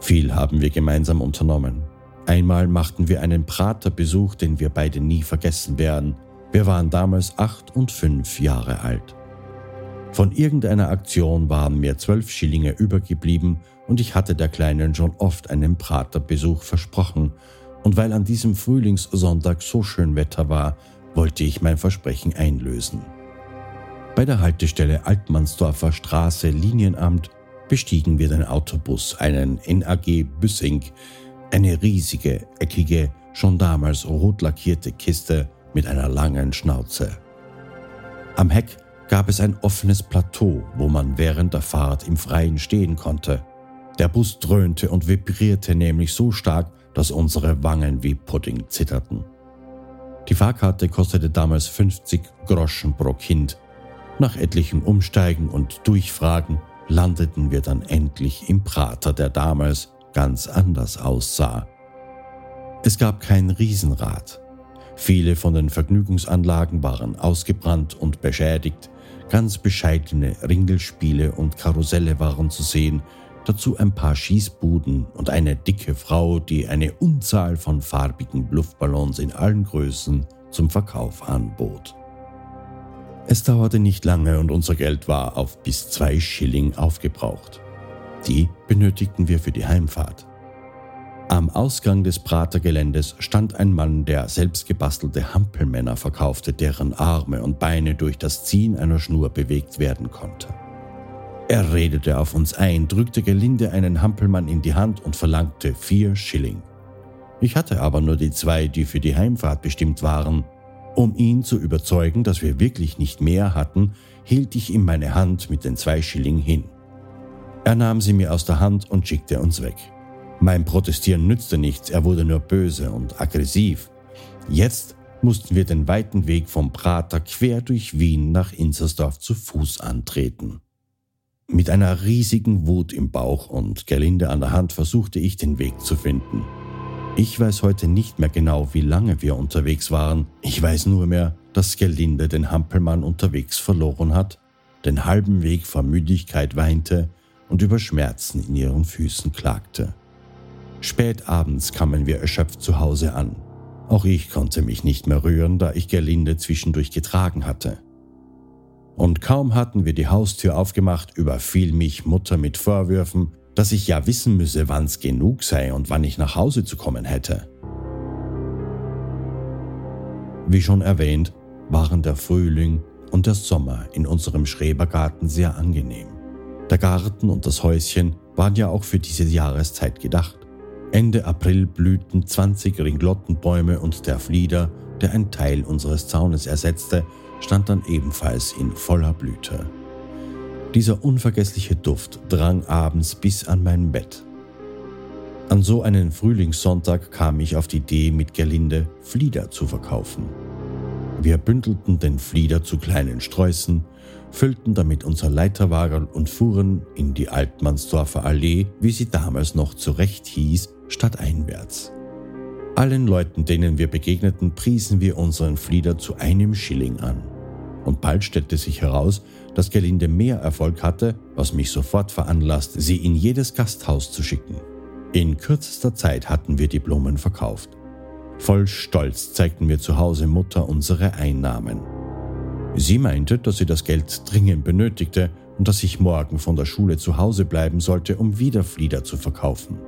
Speaker 1: Viel haben wir gemeinsam unternommen. Einmal machten wir einen Praterbesuch, den wir beide nie vergessen werden. Wir waren damals acht und fünf Jahre alt. Von irgendeiner Aktion waren mir zwölf Schillinge übergeblieben und ich hatte der Kleinen schon oft einen Praterbesuch versprochen. Und weil an diesem Frühlingssonntag so schön Wetter war, wollte ich mein Versprechen einlösen. Bei der Haltestelle Altmannsdorfer Straße Linienamt bestiegen wir den Autobus, einen NAG Büssing, eine riesige, eckige, schon damals rot lackierte Kiste mit einer langen Schnauze. Am Heck gab es ein offenes Plateau, wo man während der Fahrt im Freien stehen konnte. Der Bus dröhnte und vibrierte nämlich so stark, dass unsere Wangen wie Pudding zitterten. Die Fahrkarte kostete damals 50 Groschen pro Kind. Nach etlichem Umsteigen und Durchfragen landeten wir dann endlich im Prater, der damals ganz anders aussah. Es gab kein Riesenrad. Viele von den Vergnügungsanlagen waren ausgebrannt und beschädigt, ganz bescheidene Ringelspiele und Karusselle waren zu sehen, dazu ein paar Schießbuden und eine dicke Frau, die eine Unzahl von farbigen Luftballons in allen Größen zum Verkauf anbot. Es dauerte nicht lange und unser Geld war auf bis zwei Schilling aufgebraucht. Die benötigten wir für die Heimfahrt. Am Ausgang des Pratergeländes stand ein Mann, der selbstgebastelte Hampelmänner verkaufte, deren Arme und Beine durch das Ziehen einer Schnur bewegt werden konnte. Er redete auf uns ein, drückte gelinde einen Hampelmann in die Hand und verlangte vier Schilling. Ich hatte aber nur die zwei, die für die Heimfahrt bestimmt waren, um ihn zu überzeugen, dass wir wirklich nicht mehr hatten, hielt ich ihm meine Hand mit den zwei Schilling hin. Er nahm sie mir aus der Hand und schickte uns weg. Mein Protestieren nützte nichts, er wurde nur böse und aggressiv. Jetzt mussten wir den weiten Weg vom Prater quer durch Wien nach Inzersdorf zu Fuß antreten. Mit einer riesigen Wut im Bauch und Gerlinde an der Hand versuchte ich den Weg zu finden. Ich weiß heute nicht mehr genau, wie lange wir unterwegs waren. Ich weiß nur mehr, dass Gerlinde den Hampelmann unterwegs verloren hat, den halben Weg vor Müdigkeit weinte und über Schmerzen in ihren Füßen klagte. Spät abends kamen wir erschöpft zu Hause an. Auch ich konnte mich nicht mehr rühren, da ich Gerlinde zwischendurch getragen hatte. Und kaum hatten wir die Haustür aufgemacht, überfiel mich Mutter mit Vorwürfen, dass ich ja wissen müsse, wann's genug sei und wann ich nach Hause zu kommen hätte. Wie schon erwähnt, waren der Frühling und der Sommer in unserem Schrebergarten sehr angenehm. Der Garten und das Häuschen waren ja auch für diese Jahreszeit gedacht. Ende April blühten 20 Ringlottenbäume und der Flieder, der ein Teil unseres Zaunes ersetzte, stand dann ebenfalls in voller Blüte. Dieser unvergessliche Duft drang abends bis an mein Bett. An so einen Frühlingssonntag kam ich auf die Idee, mit Gerlinde Flieder zu verkaufen. Wir bündelten den Flieder zu kleinen Sträußen, füllten damit unser Leiterwagen und fuhren in die Altmannsdorfer Allee, wie sie damals noch zurecht hieß, stadteinwärts. Allen Leuten, denen wir begegneten, priesen wir unseren Flieder zu einem Schilling an. Und bald stellte sich heraus, dass Gerlinde mehr Erfolg hatte, was mich sofort veranlasste, sie in jedes Gasthaus zu schicken. In kürzester Zeit hatten wir die Blumen verkauft. Voll Stolz zeigten wir zu Hause Mutter unsere Einnahmen. Sie meinte, dass sie das Geld dringend benötigte und dass ich morgen von der Schule zu Hause bleiben sollte, um wieder Flieder zu verkaufen.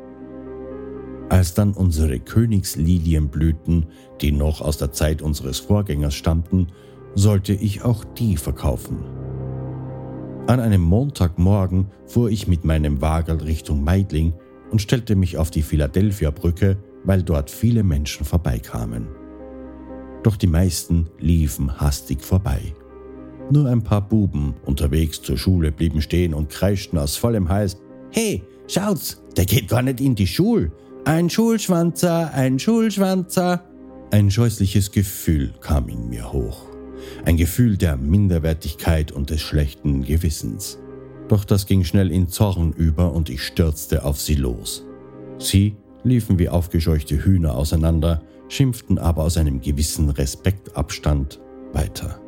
Speaker 1: Als dann unsere Königslilien blühten, die noch aus der Zeit unseres Vorgängers stammten, sollte ich auch die verkaufen. An einem Montagmorgen fuhr ich mit meinem Wagen Richtung Meidling und stellte mich auf die Philadelphia-Brücke, weil dort viele Menschen vorbeikamen. Doch die meisten liefen hastig vorbei. Nur ein paar Buben unterwegs zur Schule blieben stehen und kreischten aus vollem Hals: Hey, schaut's, der geht gar nicht in die Schule. Ein Schulschwanzer, ein Schulschwanzer. Ein scheußliches Gefühl kam in mir hoch ein Gefühl der Minderwertigkeit und des schlechten Gewissens. Doch das ging schnell in Zorn über und ich stürzte auf sie los. Sie liefen wie aufgescheuchte Hühner auseinander, schimpften aber aus einem gewissen Respektabstand weiter.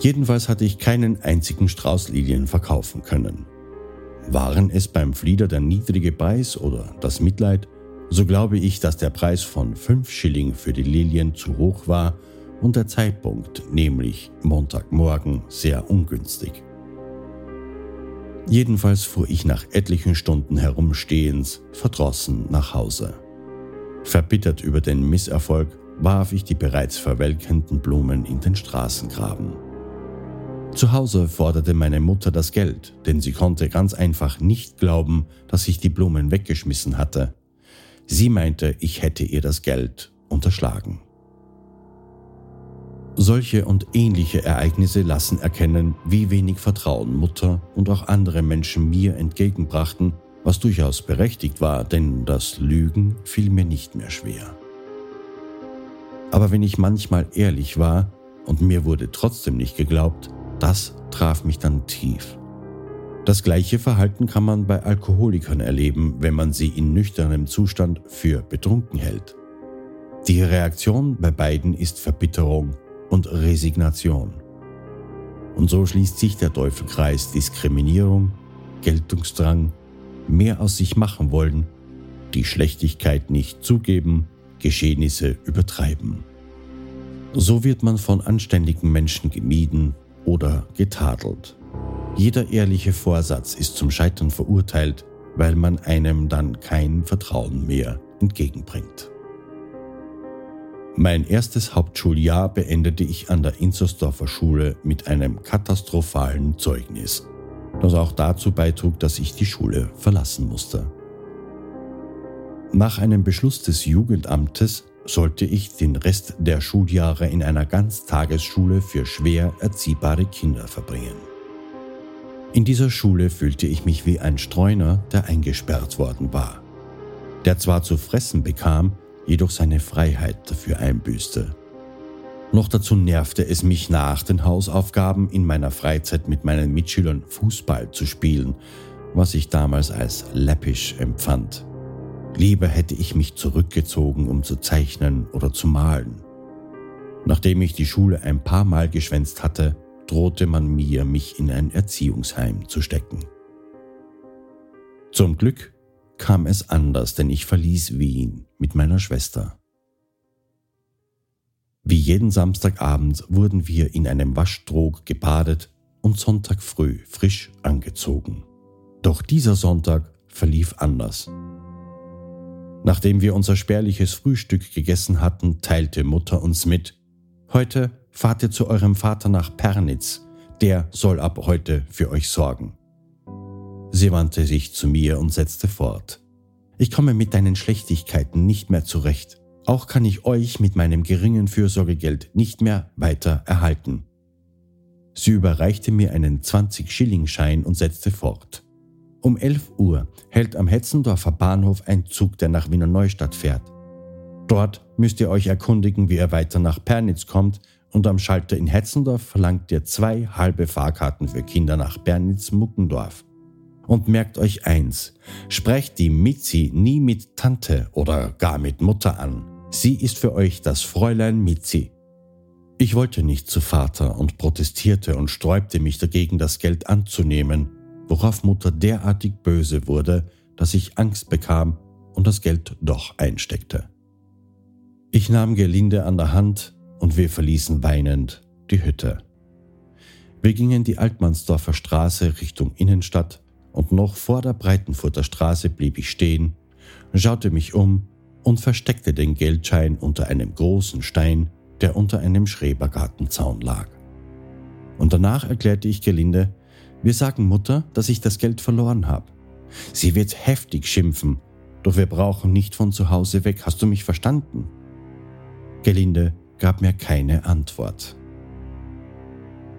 Speaker 1: Jedenfalls hatte ich keinen einzigen Strauß Lilien verkaufen können. Waren es beim Flieder der niedrige Preis oder das Mitleid, so glaube ich, dass der Preis von fünf Schilling für die Lilien zu hoch war und der Zeitpunkt, nämlich Montagmorgen, sehr ungünstig. Jedenfalls fuhr ich nach etlichen Stunden Herumstehens verdrossen nach Hause. Verbittert über den Misserfolg warf ich die bereits verwelkenden Blumen in den Straßengraben. Zu Hause forderte meine Mutter das Geld, denn sie konnte ganz einfach nicht glauben, dass ich die Blumen weggeschmissen hatte. Sie meinte, ich hätte ihr das Geld unterschlagen. Solche und ähnliche Ereignisse lassen erkennen, wie wenig Vertrauen Mutter und auch andere Menschen mir entgegenbrachten, was durchaus berechtigt war, denn das Lügen fiel mir nicht mehr schwer. Aber wenn ich manchmal ehrlich war und mir wurde trotzdem nicht geglaubt, das traf mich dann tief. Das gleiche Verhalten kann man bei Alkoholikern erleben, wenn man sie in nüchternem Zustand für betrunken hält. Die Reaktion bei beiden ist Verbitterung und Resignation. Und so schließt sich der Teufelkreis Diskriminierung, Geltungsdrang, mehr aus sich machen wollen, die Schlechtigkeit nicht zugeben, Geschehnisse übertreiben. So wird man von anständigen Menschen gemieden oder getadelt. Jeder ehrliche Vorsatz ist zum Scheitern verurteilt, weil man einem dann kein Vertrauen mehr entgegenbringt. Mein erstes Hauptschuljahr beendete ich an der Inzersdorfer Schule mit einem katastrophalen Zeugnis, das auch dazu beitrug, dass ich die Schule verlassen musste. Nach einem Beschluss des Jugendamtes sollte ich den Rest der Schuljahre in einer Ganztagesschule für schwer erziehbare Kinder verbringen. In dieser Schule fühlte ich mich wie ein Streuner, der eingesperrt worden war, der zwar zu fressen bekam, jedoch seine Freiheit dafür einbüßte. Noch dazu nervte es mich nach den Hausaufgaben in meiner Freizeit mit meinen Mitschülern Fußball zu spielen, was ich damals als läppisch empfand. Lieber hätte ich mich zurückgezogen, um zu zeichnen oder zu malen. Nachdem ich die Schule ein paar Mal geschwänzt hatte, drohte man mir, mich in ein Erziehungsheim zu stecken. Zum Glück kam es anders, denn ich verließ Wien mit meiner Schwester. Wie jeden Samstagabend wurden wir in einem Waschtrog gebadet und Sonntag früh frisch angezogen. Doch dieser Sonntag verlief anders. Nachdem wir unser spärliches Frühstück gegessen hatten, teilte Mutter uns mit, heute fahrt ihr zu eurem Vater nach Pernitz, der soll ab heute für euch sorgen. Sie wandte sich zu mir und setzte fort. Ich komme mit deinen Schlechtigkeiten nicht mehr zurecht. Auch kann ich euch mit meinem geringen Fürsorgegeld nicht mehr weiter erhalten. Sie überreichte mir einen 20-Schilling-Schein und setzte fort. Um 11 Uhr hält am Hetzendorfer Bahnhof ein Zug, der nach Wiener Neustadt fährt. Dort müsst ihr euch erkundigen, wie ihr weiter nach Pernitz kommt und am Schalter in Hetzendorf verlangt ihr zwei halbe Fahrkarten für Kinder nach Bernitz-Muckendorf. Und merkt euch eins, sprecht die Mitzi nie mit Tante oder gar mit Mutter an. Sie ist für euch das Fräulein Mitzi. Ich wollte nicht zu Vater und protestierte und sträubte mich dagegen, das Geld anzunehmen, worauf Mutter derartig böse wurde, dass ich Angst bekam und das Geld doch einsteckte. Ich nahm Gelinde an der Hand und wir verließen weinend die Hütte. Wir gingen die Altmannsdorfer Straße Richtung Innenstadt und noch vor der Breitenfurter Straße blieb ich stehen, schaute mich um und versteckte den Geldschein unter einem großen Stein, der unter einem Schrebergartenzaun lag. Und danach erklärte ich gelinde, wir sagen Mutter, dass ich das Geld verloren habe. Sie wird heftig schimpfen, doch wir brauchen nicht von zu Hause weg, hast du mich verstanden? Gelinde gab mir keine Antwort.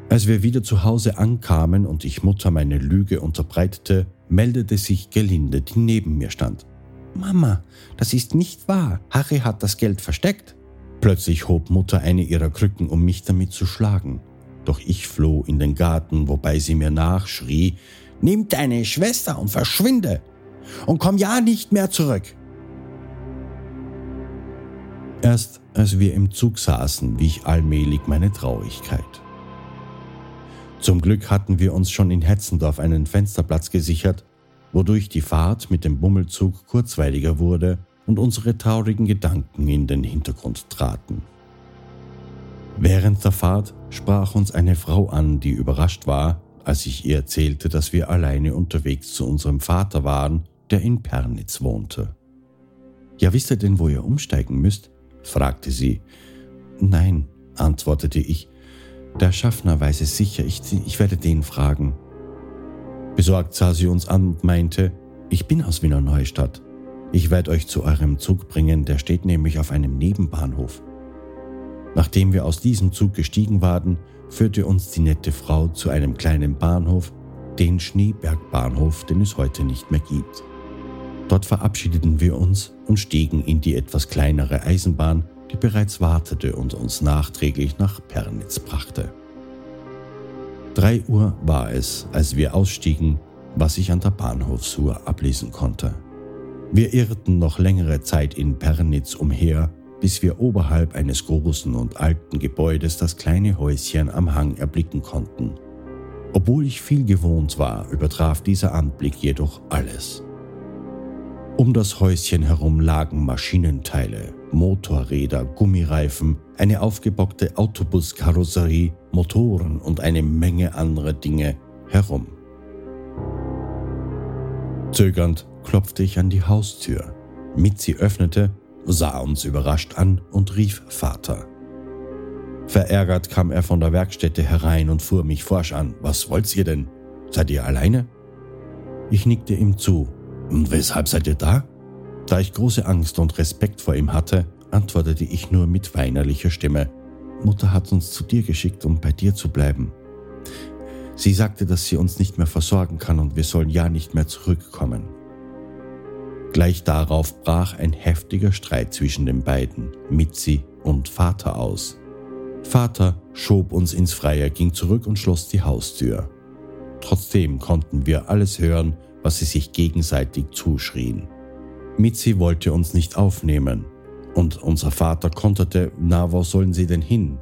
Speaker 1: Als wir wieder zu Hause ankamen und ich Mutter meine Lüge unterbreitete, meldete sich Gelinde, die neben mir stand. Mama, das ist nicht wahr. Harry hat das Geld versteckt. Plötzlich hob Mutter eine ihrer Krücken, um mich damit zu schlagen. Doch ich floh in den Garten, wobei sie mir nachschrie, Nimm deine Schwester und verschwinde und komm ja nicht mehr zurück. Erst als wir im Zug saßen, wich allmählich meine Traurigkeit. Zum Glück hatten wir uns schon in Hetzendorf einen Fensterplatz gesichert, wodurch die Fahrt mit dem Bummelzug kurzweiliger wurde und unsere traurigen Gedanken in den Hintergrund traten. Während der Fahrt sprach uns eine Frau an, die überrascht war, als ich ihr erzählte, dass wir alleine unterwegs zu unserem Vater waren, der in Pernitz wohnte. Ja, wisst ihr denn, wo ihr umsteigen müsst? fragte sie. Nein, antwortete ich, Der Schaffner weiß es sicher, ich, ich werde den fragen. Besorgt sah sie uns an und meinte, ich bin aus Wiener Neustadt. Ich werde euch zu eurem Zug bringen, der steht nämlich auf einem Nebenbahnhof. Nachdem wir aus diesem Zug gestiegen waren, führte uns die nette Frau zu einem kleinen Bahnhof, den Schneebergbahnhof, den es heute nicht mehr gibt. Dort verabschiedeten wir uns und stiegen in die etwas kleinere Eisenbahn, die bereits wartete und uns nachträglich nach Pernitz brachte. Drei Uhr war es, als wir ausstiegen, was ich an der Bahnhofsuhr ablesen konnte. Wir irrten noch längere Zeit in Pernitz umher, bis wir oberhalb eines großen und alten Gebäudes das kleine Häuschen am Hang erblicken konnten. Obwohl ich viel gewohnt war, übertraf dieser Anblick jedoch alles. Um das Häuschen herum lagen Maschinenteile, Motorräder, Gummireifen, eine aufgebockte Autobuskarosserie, Motoren und eine Menge anderer Dinge herum. Zögernd klopfte ich an die Haustür. Mitzi öffnete, sah uns überrascht an und rief Vater. Verärgert kam er von der Werkstätte herein und fuhr mich forsch an. Was wollt ihr denn? Seid ihr alleine? Ich nickte ihm zu. Und weshalb seid ihr da? Da ich große Angst und Respekt vor ihm hatte, antwortete ich nur mit weinerlicher Stimme. Mutter hat uns zu dir geschickt, um bei dir zu bleiben. Sie sagte, dass sie uns nicht mehr versorgen kann und wir sollen ja nicht mehr zurückkommen. Gleich darauf brach ein heftiger Streit zwischen den beiden, Mitzi und Vater, aus. Vater schob uns ins Freie, ging zurück und schloss die Haustür. Trotzdem konnten wir alles hören, was sie sich gegenseitig zuschrien. Mitzi wollte uns nicht aufnehmen, und unser Vater konterte, na, wo sollen sie denn hin?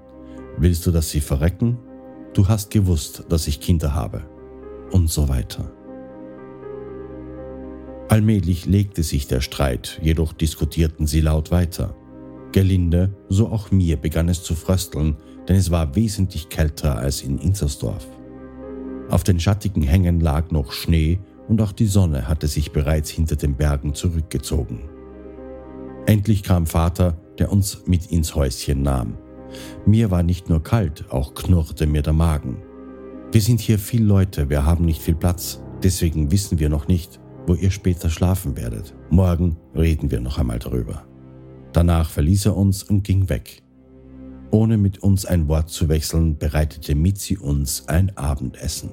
Speaker 1: Willst du, dass sie verrecken? Du hast gewusst, dass ich Kinder habe. Und so weiter. Allmählich legte sich der Streit, jedoch diskutierten sie laut weiter. Gelinde, so auch mir, begann es zu frösteln, denn es war wesentlich kälter als in Inzersdorf. Auf den schattigen Hängen lag noch Schnee und auch die Sonne hatte sich bereits hinter den Bergen zurückgezogen. Endlich kam Vater, der uns mit ins Häuschen nahm. Mir war nicht nur kalt, auch knurrte mir der Magen. Wir sind hier viel Leute, wir haben nicht viel Platz, deswegen wissen wir noch nicht, wo ihr später schlafen werdet. Morgen reden wir noch einmal darüber. Danach verließ er uns und ging weg. Ohne mit uns ein Wort zu wechseln, bereitete Mitzi uns ein Abendessen.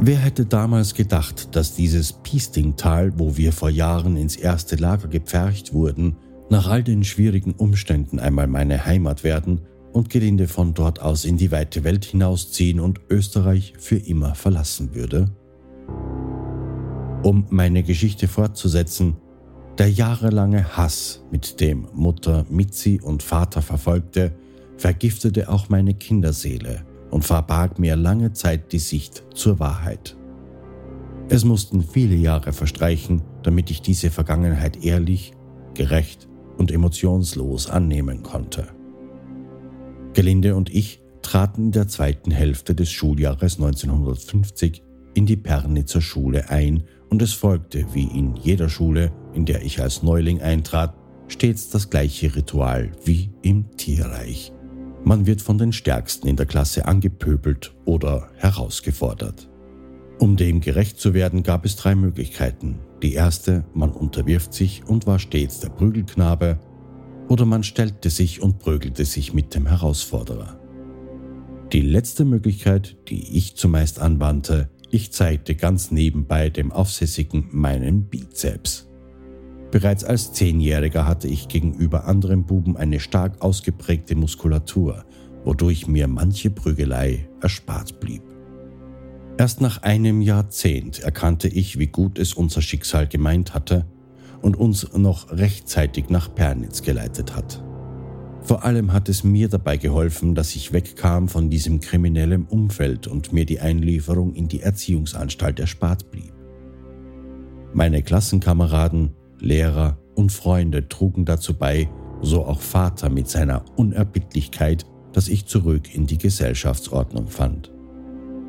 Speaker 1: Wer hätte damals gedacht, dass dieses Piestingtal, wo wir vor Jahren ins erste Lager gepfercht wurden, nach all den schwierigen Umständen einmal meine Heimat werden und Gelinde von dort aus in die weite Welt hinausziehen und Österreich für immer verlassen würde? Um meine Geschichte fortzusetzen, der jahrelange Hass, mit dem Mutter Mitzi und Vater verfolgte, vergiftete auch meine Kinderseele und verbarg mir lange Zeit die Sicht zur Wahrheit. Es mussten viele Jahre verstreichen, damit ich diese Vergangenheit ehrlich, gerecht und emotionslos annehmen konnte. Gelinde und ich traten in der zweiten Hälfte des Schuljahres 1950 in die Pernitzer Schule ein und es folgte, wie in jeder Schule, in der ich als Neuling eintrat, stets das gleiche Ritual wie im Tierreich. Man wird von den Stärksten in der Klasse angepöbelt oder herausgefordert. Um dem gerecht zu werden, gab es drei Möglichkeiten. Die erste, man unterwirft sich und war stets der Prügelknabe, oder man stellte sich und prügelte sich mit dem Herausforderer. Die letzte Möglichkeit, die ich zumeist anwandte, ich zeigte ganz nebenbei dem Aufsässigen meinen Bizeps. Bereits als Zehnjähriger hatte ich gegenüber anderen Buben eine stark ausgeprägte Muskulatur, wodurch mir manche Prügelei erspart blieb. Erst nach einem Jahrzehnt erkannte ich, wie gut es unser Schicksal gemeint hatte und uns noch rechtzeitig nach Pernitz geleitet hat. Vor allem hat es mir dabei geholfen, dass ich wegkam von diesem kriminellen Umfeld und mir die Einlieferung in die Erziehungsanstalt erspart blieb. Meine Klassenkameraden, Lehrer und Freunde trugen dazu bei, so auch Vater mit seiner Unerbittlichkeit, dass ich zurück in die Gesellschaftsordnung fand.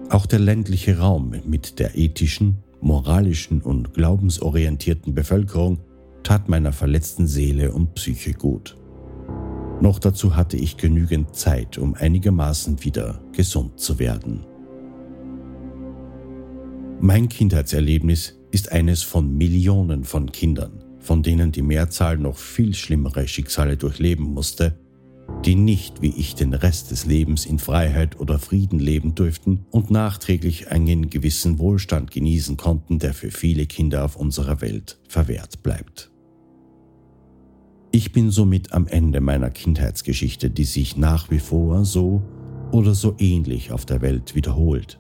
Speaker 1: Auch der ländliche Raum mit der ethischen, moralischen und glaubensorientierten Bevölkerung tat meiner verletzten Seele und Psyche gut. Noch dazu hatte ich genügend Zeit, um einigermaßen wieder gesund zu werden. Mein Kindheitserlebnis ist eines von Millionen von Kindern, von denen die Mehrzahl noch viel schlimmere Schicksale durchleben musste, die nicht wie ich den Rest des Lebens in Freiheit oder Frieden leben durften und nachträglich einen gewissen Wohlstand genießen konnten, der für viele Kinder auf unserer Welt verwehrt bleibt. Ich bin somit am Ende meiner Kindheitsgeschichte, die sich nach wie vor so oder so ähnlich auf der Welt wiederholt.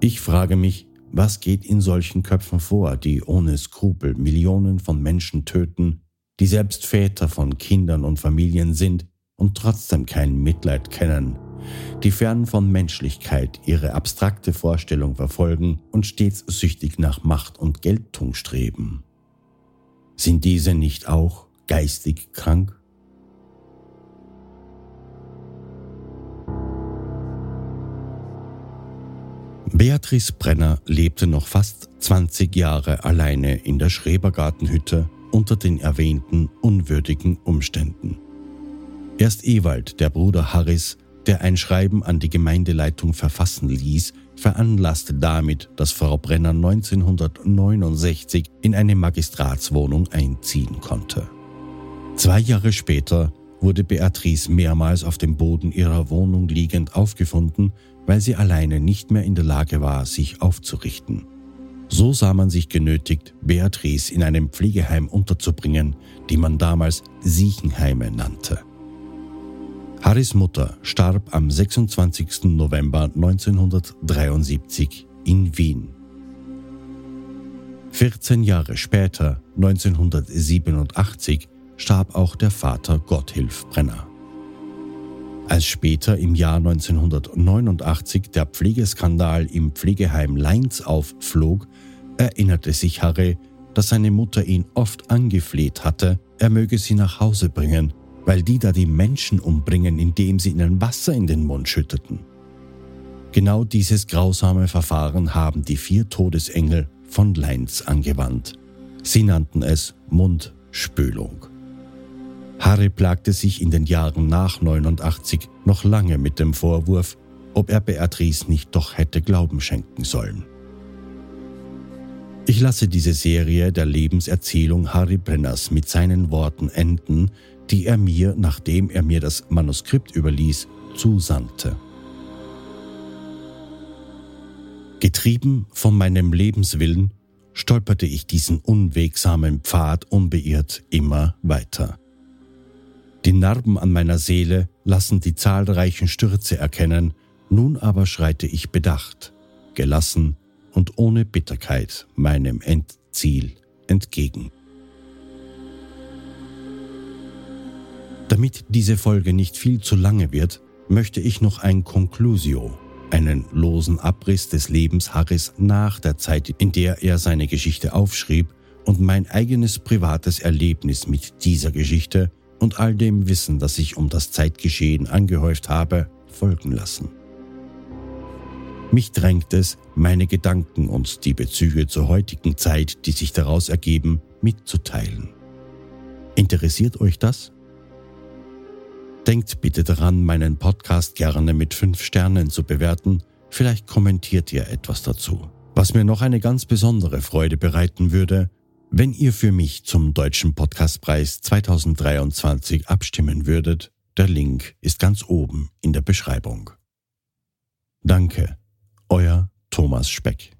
Speaker 1: Ich frage mich, was geht in solchen Köpfen vor, die ohne Skrupel Millionen von Menschen töten, die selbst Väter von Kindern und Familien sind und trotzdem kein Mitleid kennen, die fern von Menschlichkeit ihre abstrakte Vorstellung verfolgen und stets süchtig nach Macht und Geltung streben. Sind diese nicht auch geistig krank? Beatrice Brenner lebte noch fast 20 Jahre alleine in der Schrebergartenhütte unter den erwähnten unwürdigen Umständen. Erst Ewald, der Bruder Harris, der ein Schreiben an die Gemeindeleitung verfassen ließ, veranlasste damit, dass Frau Brenner 1969 in eine Magistratswohnung einziehen konnte. Zwei Jahre später wurde Beatrice mehrmals auf dem Boden ihrer Wohnung liegend aufgefunden weil sie alleine nicht mehr in der Lage war, sich aufzurichten. So sah man sich genötigt, Beatrice in einem Pflegeheim unterzubringen, die man damals Siechenheime nannte. Harrys Mutter starb am 26. November 1973 in Wien. 14 Jahre später, 1987, starb auch der Vater Gotthilf Brenner. Als später im Jahr 1989 der Pflegeskandal im Pflegeheim Leins aufflog, erinnerte sich Harry, dass seine Mutter ihn oft angefleht hatte, er möge sie nach Hause bringen, weil die da die Menschen umbringen, indem sie ihnen Wasser in den Mund schütteten. Genau dieses grausame Verfahren haben die vier Todesengel von Leins angewandt. Sie nannten es Mundspülung. Harry plagte sich in den Jahren nach 89 noch lange mit dem Vorwurf, ob er Beatrice nicht doch hätte Glauben schenken sollen. Ich lasse diese Serie der Lebenserzählung Harry Brenners mit seinen Worten enden, die er mir, nachdem er mir das Manuskript überließ, zusandte. Getrieben von meinem Lebenswillen stolperte ich diesen unwegsamen Pfad unbeirrt immer weiter. Die Narben an meiner Seele lassen die zahlreichen Stürze erkennen, nun aber schreite ich bedacht, gelassen und ohne Bitterkeit meinem Endziel entgegen. Damit diese Folge nicht viel zu lange wird, möchte ich noch ein Conclusio, einen losen Abriss des Lebens Harris nach der Zeit, in der er seine Geschichte aufschrieb, und mein eigenes privates Erlebnis mit dieser Geschichte und all dem Wissen, das ich um das Zeitgeschehen angehäuft habe, folgen lassen. Mich drängt es, meine Gedanken und die Bezüge zur heutigen Zeit, die sich daraus ergeben, mitzuteilen. Interessiert euch das? Denkt bitte daran, meinen Podcast gerne mit fünf Sternen zu bewerten, vielleicht kommentiert ihr etwas dazu. Was mir noch eine ganz besondere Freude bereiten würde, wenn ihr für mich zum Deutschen Podcastpreis 2023 abstimmen würdet, der Link ist ganz oben in der Beschreibung. Danke, euer Thomas Speck.